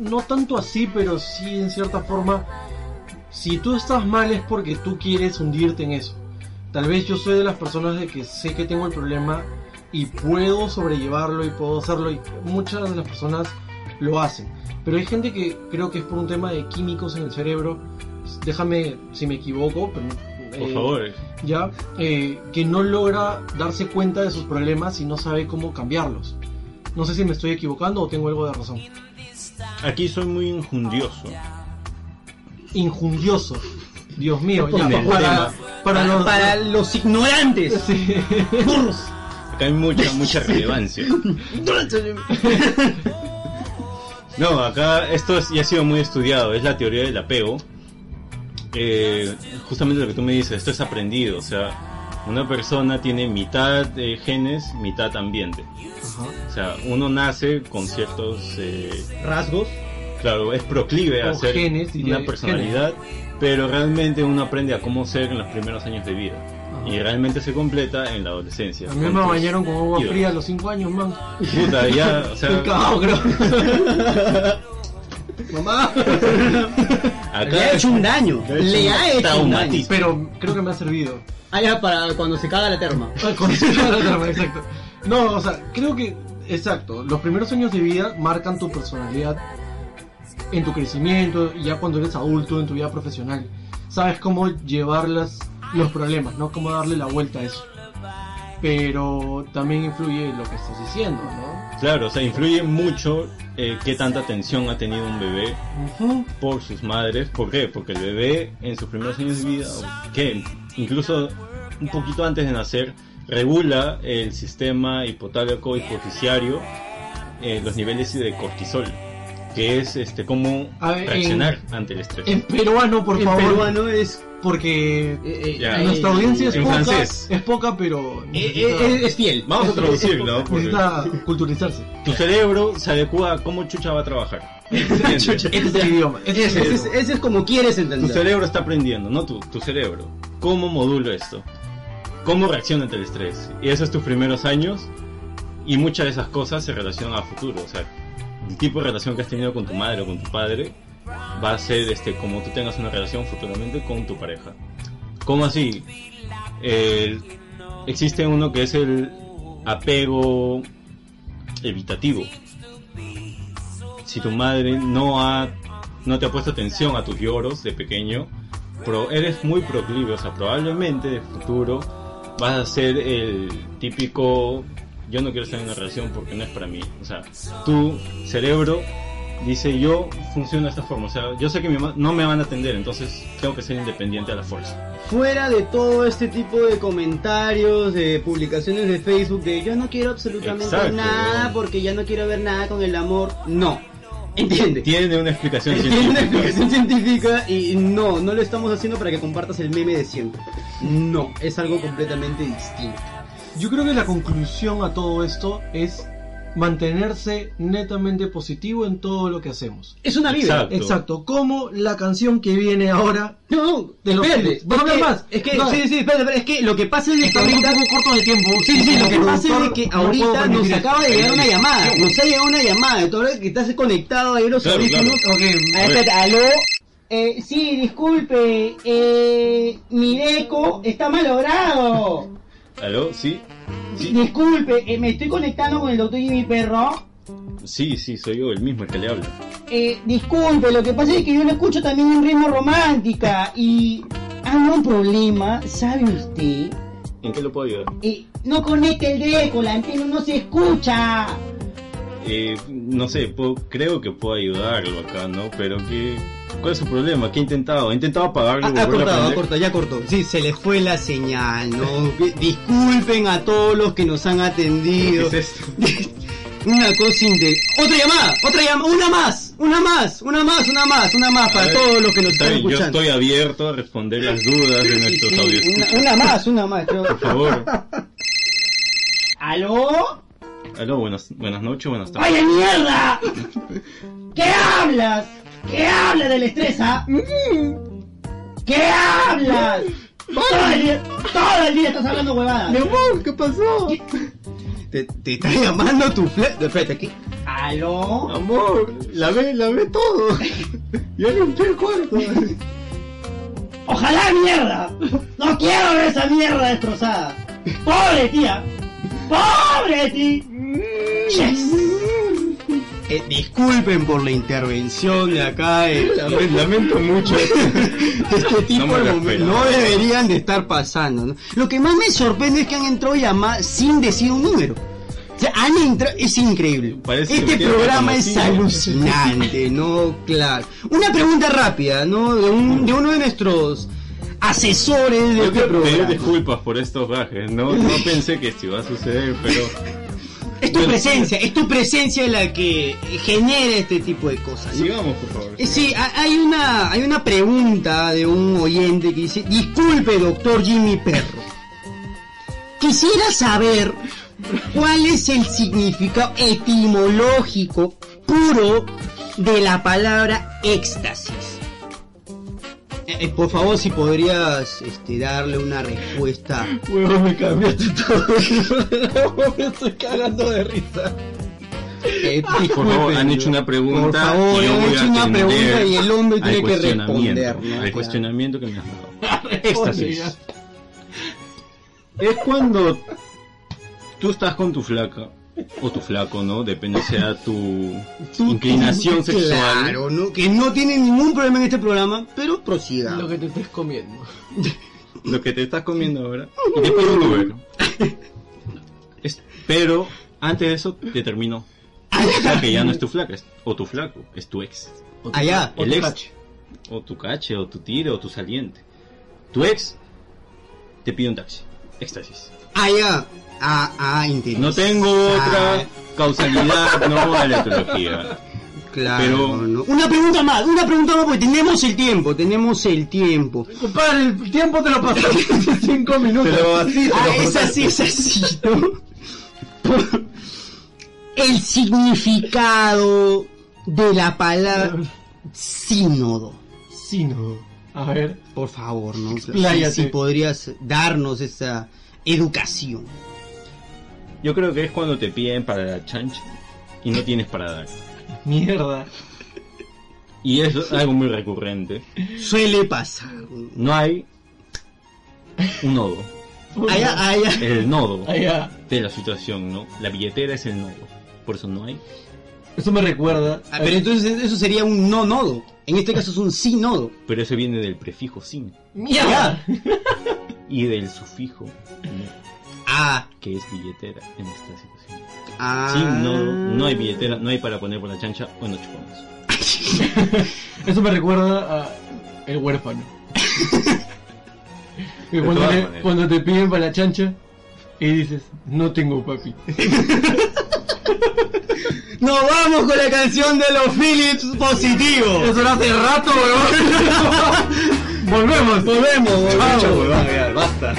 no tanto así, pero sí en cierta forma, si tú estás mal es porque tú quieres hundirte en eso. Tal vez yo soy de las personas de que sé que tengo el problema y puedo sobrellevarlo y puedo hacerlo y muchas de las personas lo hacen. Pero hay gente que creo que es por un tema de químicos en el cerebro. Déjame si me equivoco, pero,
Por
eh,
favor,
ya eh, que no logra darse cuenta de sus problemas y no sabe cómo cambiarlos. No sé si me estoy equivocando o tengo algo de razón.
aquí soy muy injundioso.
Injundioso. Dios mío, ya, para, los...
Para los ignorantes.
Sí.
Burros.
Acá hay mucha, mucha relevancia. No, acá esto es- ya ha sido muy estudiado, es la teoría del apego. Eh, justamente lo que tú me dices, esto es aprendido, o sea, una persona tiene mitad de genes, mitad ambiente.
Ajá.
O sea, uno nace con ciertos, eh,
Rasgos.
claro, es proclive a ser
genes,
una personalidad, pero realmente uno aprende a cómo ser en los primeros años de vida. Y realmente se completa en la adolescencia.
A mí me bañaron con agua
ídolos.
fría a los 5 años, man.
Puta, ya, o sea,
Estoy cagado, creo. Mamá.
acá
Le ha hecho un daño.
Le ha hecho
Le
un
ha hecho un daño.
Pero creo que me ha servido.
Ah, ya, para cuando se caga la terma.
Ah, con eso ya la trama, exacto. No, o sea, creo que, exacto, los primeros años de vida marcan tu personalidad en tu crecimiento y ya cuando eres adulto, en tu vida profesional. Sabes cómo llevar las, los problemas, ¿no? Cómo darle la vuelta a eso. Pero también influye lo que estás diciendo, ¿no?
Claro, o sea, influye mucho eh, qué tanta atención ha tenido un bebé por sus madres. ¿Por qué? Porque el bebé en sus primeros años de vida, que incluso un poquito antes de nacer, regula el sistema hipotálico hipofisiario, eh, los niveles de cortisol. que es este cómo
A ver,
reaccionar ante el estrés.
En peruano, por
En
favor.
peruano es...
Porque
eh, eh, eh,
nuestra audiencia es
en
poca,
francés.
es poca, pero
eh,
necesita,
eh, es fiel.
Vamos a traducirlo, porque
necesita culturizarse.
tu cerebro se adecua a cómo chucha va a trabajar.
Este es el idioma. es
Ese es, es como quieres
Tu
entender.
cerebro está aprendiendo, no tu, tu cerebro. ¿Cómo modulo esto? ¿Cómo reacciona ante el estrés? Y esos tus primeros años. Y muchas de esas cosas se relacionan a futuro. O sea, el tipo de relación que has tenido con tu madre o con tu padre va a ser este, como tú tengas una relación futuramente con tu pareja. ¿Cómo así? El- existe uno que es el apego evitativo. Si tu madre no ha no te ha puesto atención a tus lloros de pequeño, pero eres muy proclive, o sea, probablemente de futuro vas a ser el típico yo no quiero estar en una relación porque no es para mí. O sea, tu cerebro dice yo funciono de esta forma, o sea, yo sé que mi no me van a atender, entonces tengo que ser independiente a la fuerza.
Fuera de todo este tipo de comentarios, de publicaciones de Facebook, de yo no quiero absolutamente
Exacto,
nada porque ya no quiero ver nada con el amor. No. ¿Entiende?
Tiene una explicación
Tiene una
científica.
explicación científica y no, no lo estamos haciendo para que compartas el meme de siempre. No, es algo completamente distinto.
Yo creo que la conclusión a todo esto es mantenerse netamente positivo en todo lo que hacemos.
Es una vibra.
Exacto.
Exacto, como la canción que viene ahora.
No, no,
De los
espérate.
¿Vas a
es
hablar
que-
más?
Es que,
No.
sí, sí, espérate, espérate, es que lo que pasa es que
Estamos un
ahorita...
poco corto de tiempo.
Sí, sí, lo que pasa es que
no
ahorita nos
permitir
acaba de llegar una llamada, nos ha llegado una llamada, de todo lo que estás conectado ahí los
Claro, claro.
Ok,
Ah, espérate, ¿aló? Eh, sí, disculpe, eh, mi deco está malogrado.
¿Aló? ¿Sí? Sí,
Disculpe, eh, me estoy conectando con el doctor Jimmy Perro.
sí, sí, soy yo el mismo el que le habla.
Eh, disculpe, lo que pasa es que yo lo escucho también en ritmo romántica y hay un problema, ¿sabe usted?
¿En qué lo puedo ayudar?
Eh, no conecte el deco, la antena no se escucha.
Eh, no sé, puedo- creo que puedo ayudarlo acá, ¿no? Pero que... ¿Cuál es su problema? ¿Qué ha intentado? ¿Ha intentado apagarlo? y
Ha, ha
volverlo a
cortado, ha cortado, ya cortó. Sí, se le fue la señal, ¿no? Disculpen a todos los que nos han atendido.
¿Qué es esto?
Una cosa inte- Otra llamada, otra llamada, una más, una más, una más, una más, una más para
ver,
todos los que nos
está
están
bien, Yo
escuchando.
estoy abierto a responder las dudas de nuestros
Sí,
audios.
una, una más, una más. creo.
Por favor.
¿Aló?
Aló, buenas, buenas noches, buenas tardes.
¡Vaya mierda! ¿Qué hablas? ¿Qué hablas del estrés, ah? ¿Qué hablas? Todo el día, todo el día estás hablando huevadas.
Mi amor, ¿qué pasó?
Te, te está llamando tu fle... Espérate, aquí. ¿Aló?
Amor, lavé, lavé todo. Ya limpié el cuarto.
¡Ojalá mierda! ¡No quiero ver esa mierda destrozada! ¡Pobre tía! ¡Pobre de ti! Yes. Eh, disculpen por la intervención de acá. eh,
Lame- Lamento mucho.
este tipo
No
de momentos no deberían de estar pasando. ¿no? Lo que más me sorprende es que han entrado llamadas sin decir un número. O sea, han entrado, es increíble.
Parece
este programa es alucinante, ¿no? Claro. Una pregunta rápida, ¿no? De, un, de uno de nuestros asesores de
Yo
este
quiero pedir
programa.
disculpas por estos gajes. No, no pensé que esto iba a suceder, pero
Es tu presencia, es tu presencia la que genera este tipo de cosas. ¿no?
sigamos, por favor.
Eh, Sí, ha- hay una, hay una pregunta de un oyente que dice, disculpe doctor Jimmy Perro, quisiera saber cuál es el significado etimológico puro de la palabra éxtasis. Eh, eh, por favor, si podrías este, darle una respuesta.
Huevo, me cambiaste todo. me estoy cagando de risa.
Eh,
Por favor, han hecho una pregunta.
Por favor, han hecho una pregunta y el hombre tiene que responder. ¿no?
Al cuestionamiento que me has dado. Éxtasis.
Éxtasis.
Es cuando tú estás con tu flaca, o tu flaco, ¿no? Depende sea tu inclinación sexual.
Claro, ¿no? que no tiene ningún problema en este programa, pero prosiga.
Lo que te estés comiendo.
Lo que te estás comiendo ahora. Y te pido un Uber. Es- pero antes de eso te terminó. O sea que ya no es tu flaca, es- o tu flaco, es tu ex.
O tu-
Allá,
o
el
tu
ex.
cache.
O tu cache, o tu tire, o tu saliente. Tu ex te pide un taxi. Éxtasis.
Ah, ya. Ah, ah, interesante.
No tengo otra causalidad, no a la etología.
Claro,
Pero-
¿no? Una pregunta más, una pregunta más porque tenemos el tiempo, tenemos el tiempo.
Compadre, el tiempo te lo pasaste 5 minutos.
Pero así
Ah, es así, es así, ¿no? Por- El significado de la palabra sínodo.
Sínodo. A ver.
Por favor, ¿no? Si,
Expláyate.
si podrías darnos esa educación.
Yo creo que es cuando te piden para la chancha y no tienes para dar.
Mierda.
Y es algo muy recurrente.
Suele pasar.
No hay un nodo.
Allá, allá.
El nodo
Allá.
de la situación, ¿no? La billetera es el nodo. Por eso no hay.
Eso me recuerda.
Ah, Pero entonces eso sería un no nodo. En este caso es un sí nodo.
Pero eso viene del prefijo sin
¡Mierda!
y del sufijo no,
Ah,
que es billetera en esta situación.
ah.
Sin nodo no hay billetera, no hay para poner por la chancha o no chupamos.
Eso me recuerda a El huérfano. Que cuando, le- cuando te piden para la chancha y dices, no tengo papi.
Nos vamos con la canción de los Philips positivos.
Eso lo hace rato, weón. Volvemos.
Volvemos, volvemos.
Chao.
huevón, ya, basta.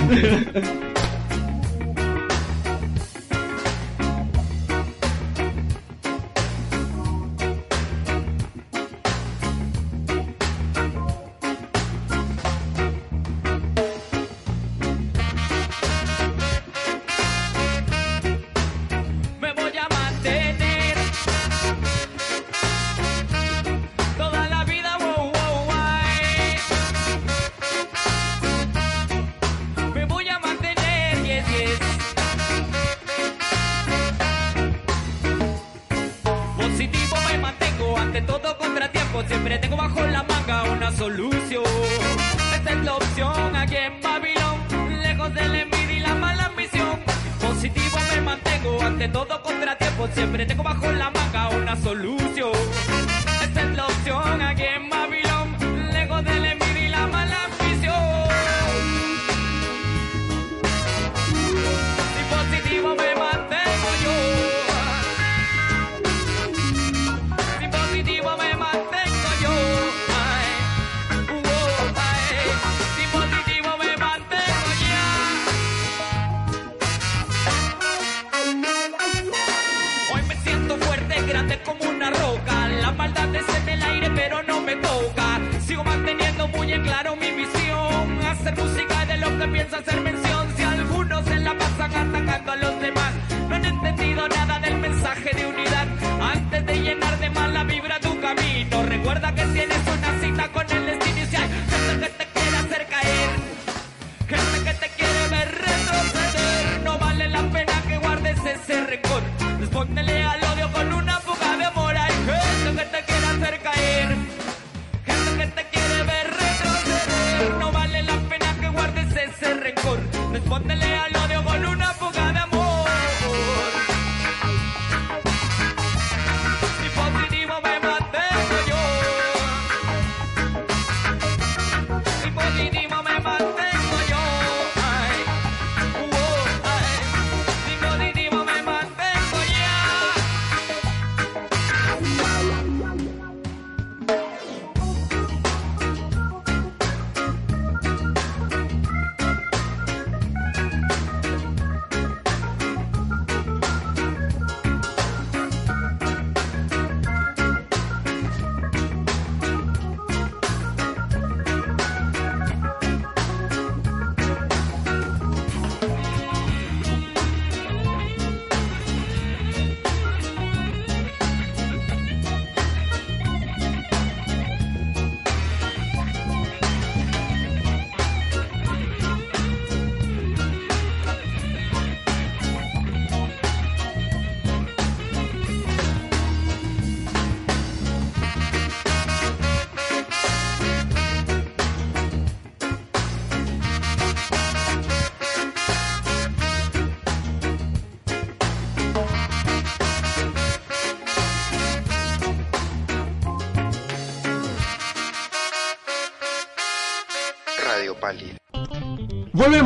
Recuerda que tienes una cita con el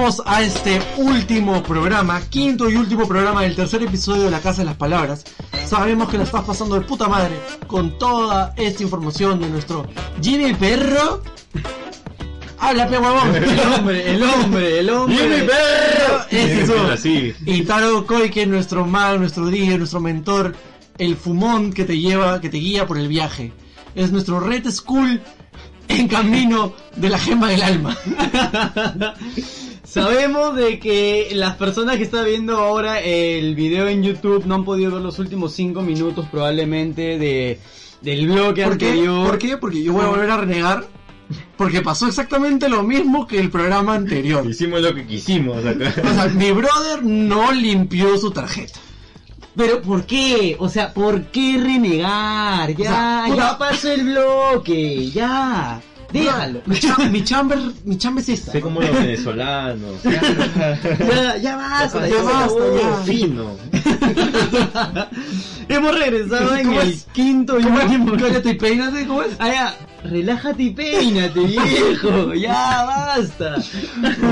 Volvemos a este último programa, quinto y último programa del tercer episodio de La Casa de las Palabras. Sabemos que lo estás pasando de puta madre con toda esta información de nuestro Jimmy Perro. Habla, pe huevón.
El hombre, el hombre, el hombre.
¡Jimmy Perro!
Eso.
Así.
Y Taro Koike, nuestro mag, nuestro DJ, nuestro mentor, el fumón que te lleva, que te guía por el viaje. Es nuestro Red School en camino de la gema del alma.
Sabemos de que las personas que están viendo ahora el video en YouTube no han podido ver los últimos 5 minutos probablemente de del bloque
¿Por qué?
anterior.
¿Por qué? Porque yo voy a volver a renegar. Porque pasó exactamente lo mismo que el programa anterior.
Hicimos lo que quisimos acá.
O sea, mi brother no limpió su tarjeta.
Pero ¿por qué? O sea, ¿por qué renegar? Ya,
sea, puta-
ya pasó el bloque, ya. Déjalo.
Mi, cham- mi chamber, mi chamber es esta.
Sé como los venezolanos.
Ya, ya basta,
Ya basta, ya.
Fino.
Hemos regresado en
¿Cómo
el
es?
quinto y último.
Cállate y peínate, ¿cómo es?
Ya. Relájate y peínate, viejo. Ya basta.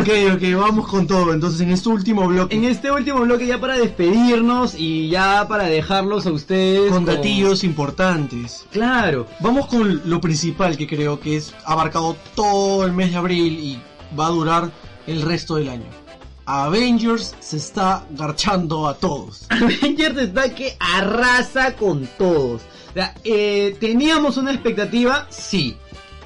Ok, ok, vamos con todo. Entonces, en este último bloque,
En este último bloque ya para despedirnos y ya para dejarlos a ustedes
con datillos importantes.
Claro.
Vamos con lo principal que creo que es abarcado todo el mes de abril y va a durar el resto del año. Avengers se está garchando a todos.
Avengers está que arrasa con todos. O sea, eh, teníamos una expectativa, sí.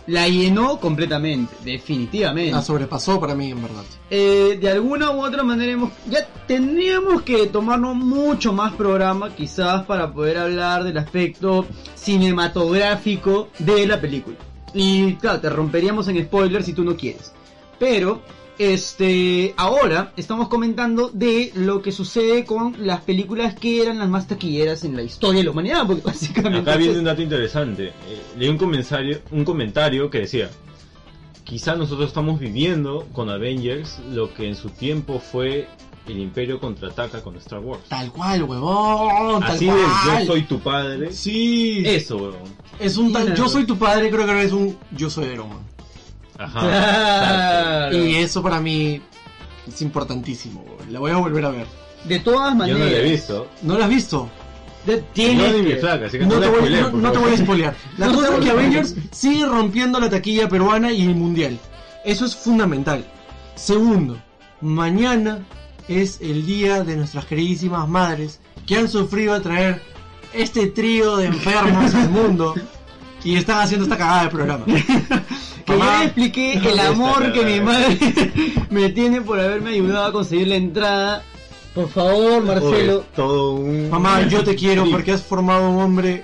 La llenó completamente, definitivamente.
La sobrepasó para mí, en verdad.
Eh, de alguna u otra manera hemos, ya tendríamos que tomarnos mucho más programa quizás para poder hablar del aspecto cinematográfico de la película. Y claro, te romperíamos en spoilers si tú no quieres. Pero, este, ahora estamos comentando de lo que sucede con las películas que eran las más taquilleras en la historia de la humanidad, porque básicamente...
Acá viene un dato interesante. Eh, leí un comentario, un comentario que decía, quizá nosotros estamos viviendo con Avengers lo que en su tiempo fue el Imperio contraataca con Star Wars.
Tal cual, huevón. Tal
Así de
cual.
yo soy tu padre.
Sí.
Eso, weón.
Es un tal, yo soy tu padre, creo que ahora es un yo soy Iron Man.
Ajá.
Claro.
Y eso para mí es importantísimo. La voy a volver a ver.
De todas
Yo
maneras...
no lo he visto.
¿No la has visto?
de- tienes
ni mi
que-
flaca, así que
No,
no,
te
la
voy, no- te a spoilear. La cosa es que Avengers sigue rompiendo la taquilla peruana y el mundial. Eso es fundamental. Segundo, mañana es el día de nuestras queridísimas madres que han sufrido a traer este trío de enfermos al mundo y están haciendo esta cagada de programa.
Que yo
Mamá,
le expliqué el amor que mi madre me tiene por haberme ayudado a conseguir la entrada. Por favor, Marcelo.
Oye, todo un...
Mamá, yo te quiero porque has formado un hombre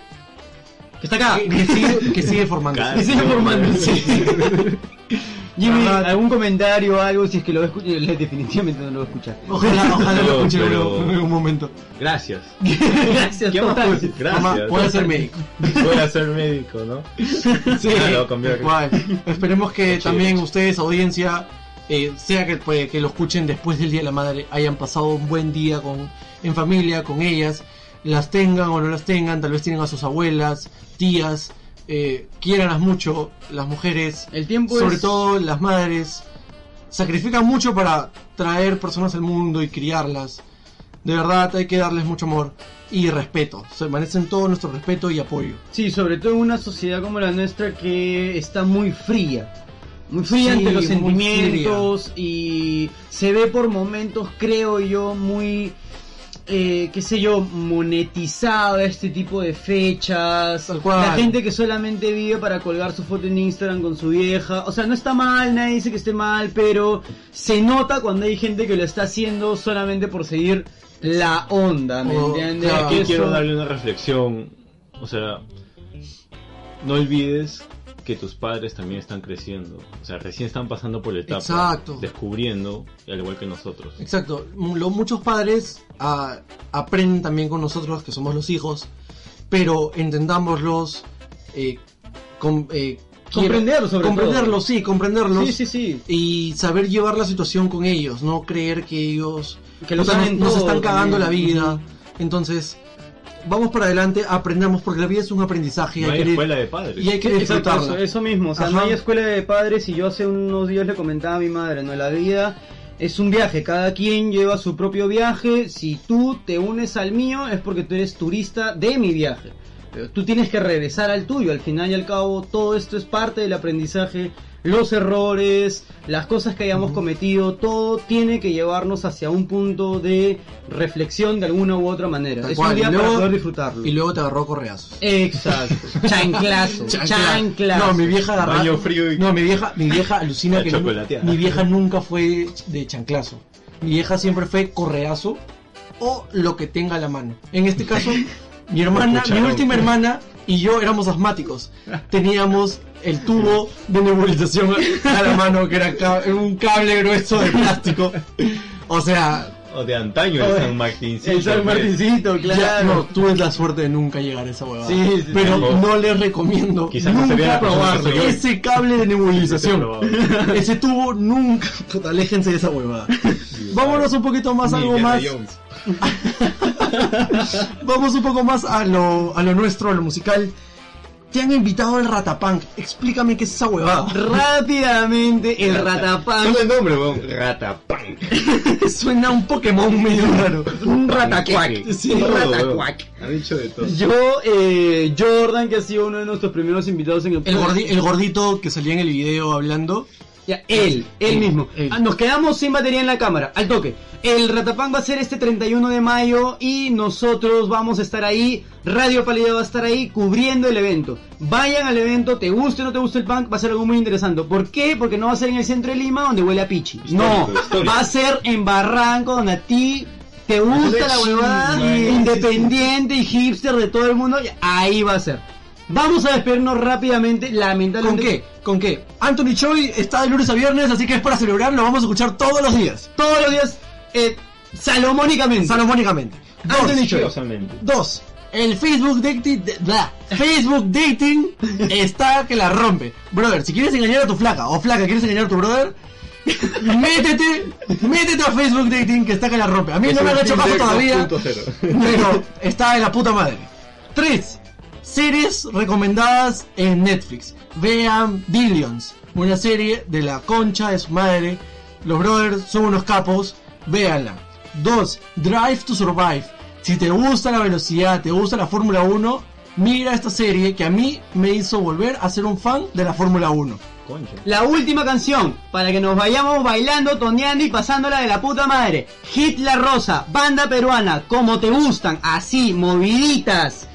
Que está acá.
que, que sigue, que sigue formando.
Que sigue formando. Jimmy, algún comentario o algo, si es que lo va a escuchar, definitivamente no lo escuchar.
Ojalá, ojalá lo escuche en
pero-
algún- en algún momento.
Gracias.
Gracias,
¿Qué más
total.
puedo decir? Gracias.
Mamá, a ser médico.
A ser médico, ¿no?
Sí,
Ah, cambió acá.
igual. Esperemos que también ustedes, audiencia, eh, sea que, pues, que lo escuchen después del Día de la Madre, hayan pasado un buen día con, en familia, con ellas, las tengan o no las tengan, tal vez tienen a sus abuelas, tías, eh, mucho, las mujeres,
El tiempo
sobre
es-
todo las madres, sacrifican mucho para traer personas al mundo y criarlas. De verdad hay que darles mucho amor y respeto. Se merecen todo nuestro respeto y apoyo.
Sí, sobre todo en una sociedad como la nuestra que está muy fría. Muy fría
Sí,
ante los sentimientos y se ve por momentos, creo yo, muy, eh, qué sé yo, monetizada este tipo de fechas. La gente que solamente vive para colgar su foto en Instagram con su vieja. O sea, no está mal, nadie dice que esté mal, pero se nota cuando hay gente que lo está haciendo solamente por seguir la onda, ¿me
Oh,
entiendes?
claro.
Aquí quiero darle una reflexión. O sea, no olvides que tus padres también están creciendo. O sea, recién están pasando por la etapa.
Exacto.
Descubriendo, al igual que nosotros.
Exacto. Lo, muchos padres ah, aprenden también con nosotros, que somos los hijos, pero entendámoslos, eh, com- eh,
Comprenderlos, sobre
comprenderlos,
todo.
sí, comprenderlos.
Sí, sí, sí.
Y saber llevar la situación con ellos, no creer que ellos
Que
nos, están cagando la vida. Entonces, vamos para adelante, aprendamos, porque la vida es un aprendizaje y
No
hay
hay
que,
escuela de padres.
y hay que disfrutarla.
eso, eso mismo, o sea, no hay escuela de padres y yo hace unos días le comentaba a mi madre, no, la vida Es un viaje, cada quien lleva su propio viaje. Si tú te unes al mío es porque tú eres turista de mi viaje. Pero tú tienes que regresar al tuyo. Al final y al cabo, todo esto es parte del aprendizaje. Los errores, las cosas que hayamos cometido, todo tiene que llevarnos hacia un punto de reflexión de alguna u otra manera.
Tal
es
cual.
un día
Y
para
luego-
poder disfrutarlo.
Y luego te agarró correazos.
Exacto. Chanclazo. Chanclazo.
No, mi vieja.
Baño frío y-
No, mi vieja, mi vieja alucina
La
que no-
chocolateada.
mi vieja nunca fue de chanclazo. Mi vieja siempre fue correazo o lo que tenga a la mano. En este caso, mi hermana, mi última hermana y yo éramos asmáticos. Teníamos el tubo de nebulización a la mano que era un cable grueso de plástico. O sea,
O de antaño, el San Martincito.
El San
pues.
Martincito,
ya,
claro.
no, tuve la suerte de nunca llegar a esa huevada.
Sí, sí,
pero
Sí.
no les recomiendo
Quizás no
nunca
sería que soy yo.
Ese cable de nebulización. Ese tubo nunca. Puta, aléjense de esa huevada. Vámonos un poquito más, algo más. Vamos un poco más a lo, a lo nuestro, a lo musical. Te han invitado al Ratapunk. Explícame qué es esa huevada.
Rápidamente, el ratapán.
Solo el nombre, weón. Ratapunk.
Suena un Pokémon medio raro.
Un ratacuac.
Sí,
un ratacuac.
Ha dicho de todo.
Yo, eh, Jordan, que ha sido uno de nuestros primeros invitados en el
El, gordi- el gordito que salía en el video hablando.
Ya, él, él mismo.
él.
Ah, nos quedamos sin batería en la cámara, al toque. El Ratapán va a ser este 31 de mayo y nosotros vamos a estar ahí. Radio Pálida va a estar ahí cubriendo el evento. Vayan al evento, te guste o no te guste el punk, va a ser algo muy interesante. ¿Por qué? Porque no va a ser en el centro de Lima donde huele a pichi. No,
histórico.
va a ser en Barranco donde a ti te gusta la huevada,
Sí,
independiente y hipster de todo el mundo. Ahí va a ser. Vamos a despedirnos rápidamente,
¿Con
lamentablemente.
qué? ¿Con qué? Anthony Choi está de lunes a viernes, así que es para celebrar, lo vamos a escuchar todos los días.
todos los días eh, salomónicamente.
Salomónicamente. Dos.
Anthony Choi.
Dos. El Facebook dating. Facebook dating está que la rompe. Brother, si quieres engañar a tu flaca o flaca quieres engañar a tu brother, métete, métete a Facebook dating que está que la rompe. A mí no me han hecho caso todavía,
2.0.
pero está de la puta madre. Tres. Series recomendadas en Netflix. Vean Billions, una serie de la concha de su madre. Los brothers son unos capos, véanla. Dos. Drive to Survive. Si te gusta la velocidad, te gusta la Fórmula 1, mira esta serie que a mí me hizo volver a ser un fan de la Fórmula 1.
Concha.
La última canción, para que nos vayamos bailando, toneando y pasándola de la puta madre. Hit La Rosa, banda peruana, como te gustan, así, moviditas.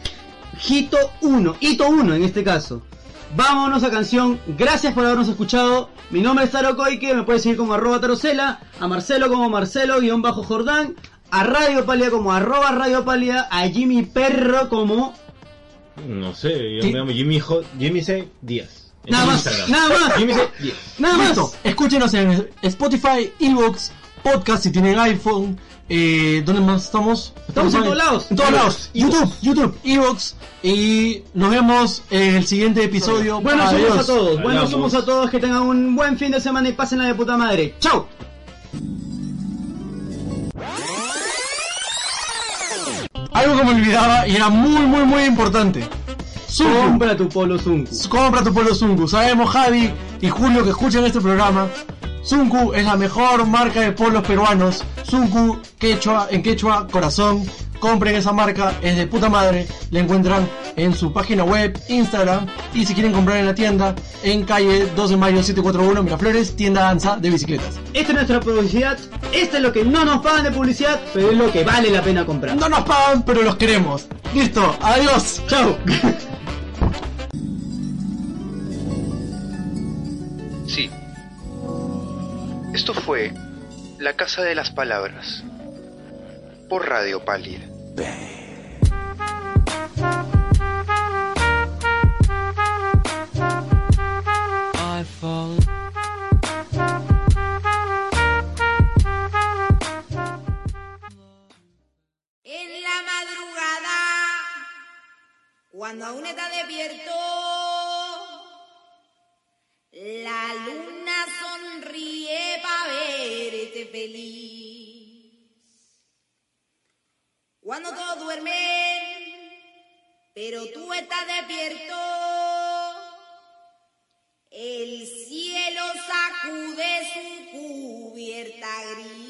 Hito 1, Hito 1 en este caso. Vámonos a canción, gracias por habernos escuchado. Mi nombre es Taro Koike, me puedes seguir como arroba tarocela, a Marcelo como Marcelo-Jordán, a Radio Palia como arroba Radio Palia, a Jimmy Perro como...
No sé, yo
Sí.
me llamo Jimmy, Jo- Jimmy C. Díaz.
Nada más,
Instagram.
nada más.
Jimmy C. Díaz.
Nada más.
Escúchenos en Spotify, Evox, Podcast si tienen iPhone. Eh, ¿Dónde más estamos?
Estamos en todos lados.
En todos lados. YouTube, YouTube, Evox. Y nos vemos en el siguiente episodio.
Buenos
Adiós.
somos a todos, buenos
Hablamos.
somos a todos, que tengan un buen fin de semana y pásenla de puta madre. ¡Chao!
Algo que me olvidaba y era muy, muy, muy importante. Zungu.
Compra tu polo Zunku.
Compra tu polo Zungu. Sabemos, Javi y Julio, que escuchan este programa. Zungu es la mejor marca de polos peruanos. Zungu, quechua, en quechua, corazón. Compren esa marca, es de puta madre. La encuentran en su página web, Instagram. Y si quieren comprar en la tienda, en calle 12 de mayo 741 Miraflores, tienda danza de bicicletas.
Esta es nuestra publicidad, esto es lo que no nos pagan de publicidad, pero es lo que vale la pena comprar.
No nos pagan, pero los queremos. Listo, adiós.
¡Chao!
Esto fue La Casa de las Palabras por Radio Pálida.
I fall.
En la madrugada, cuando aún está despierto, la luna sonríe para verte feliz. Cuando todos duermen, pero tú estás despierto, el cielo sacude su cubierta gris.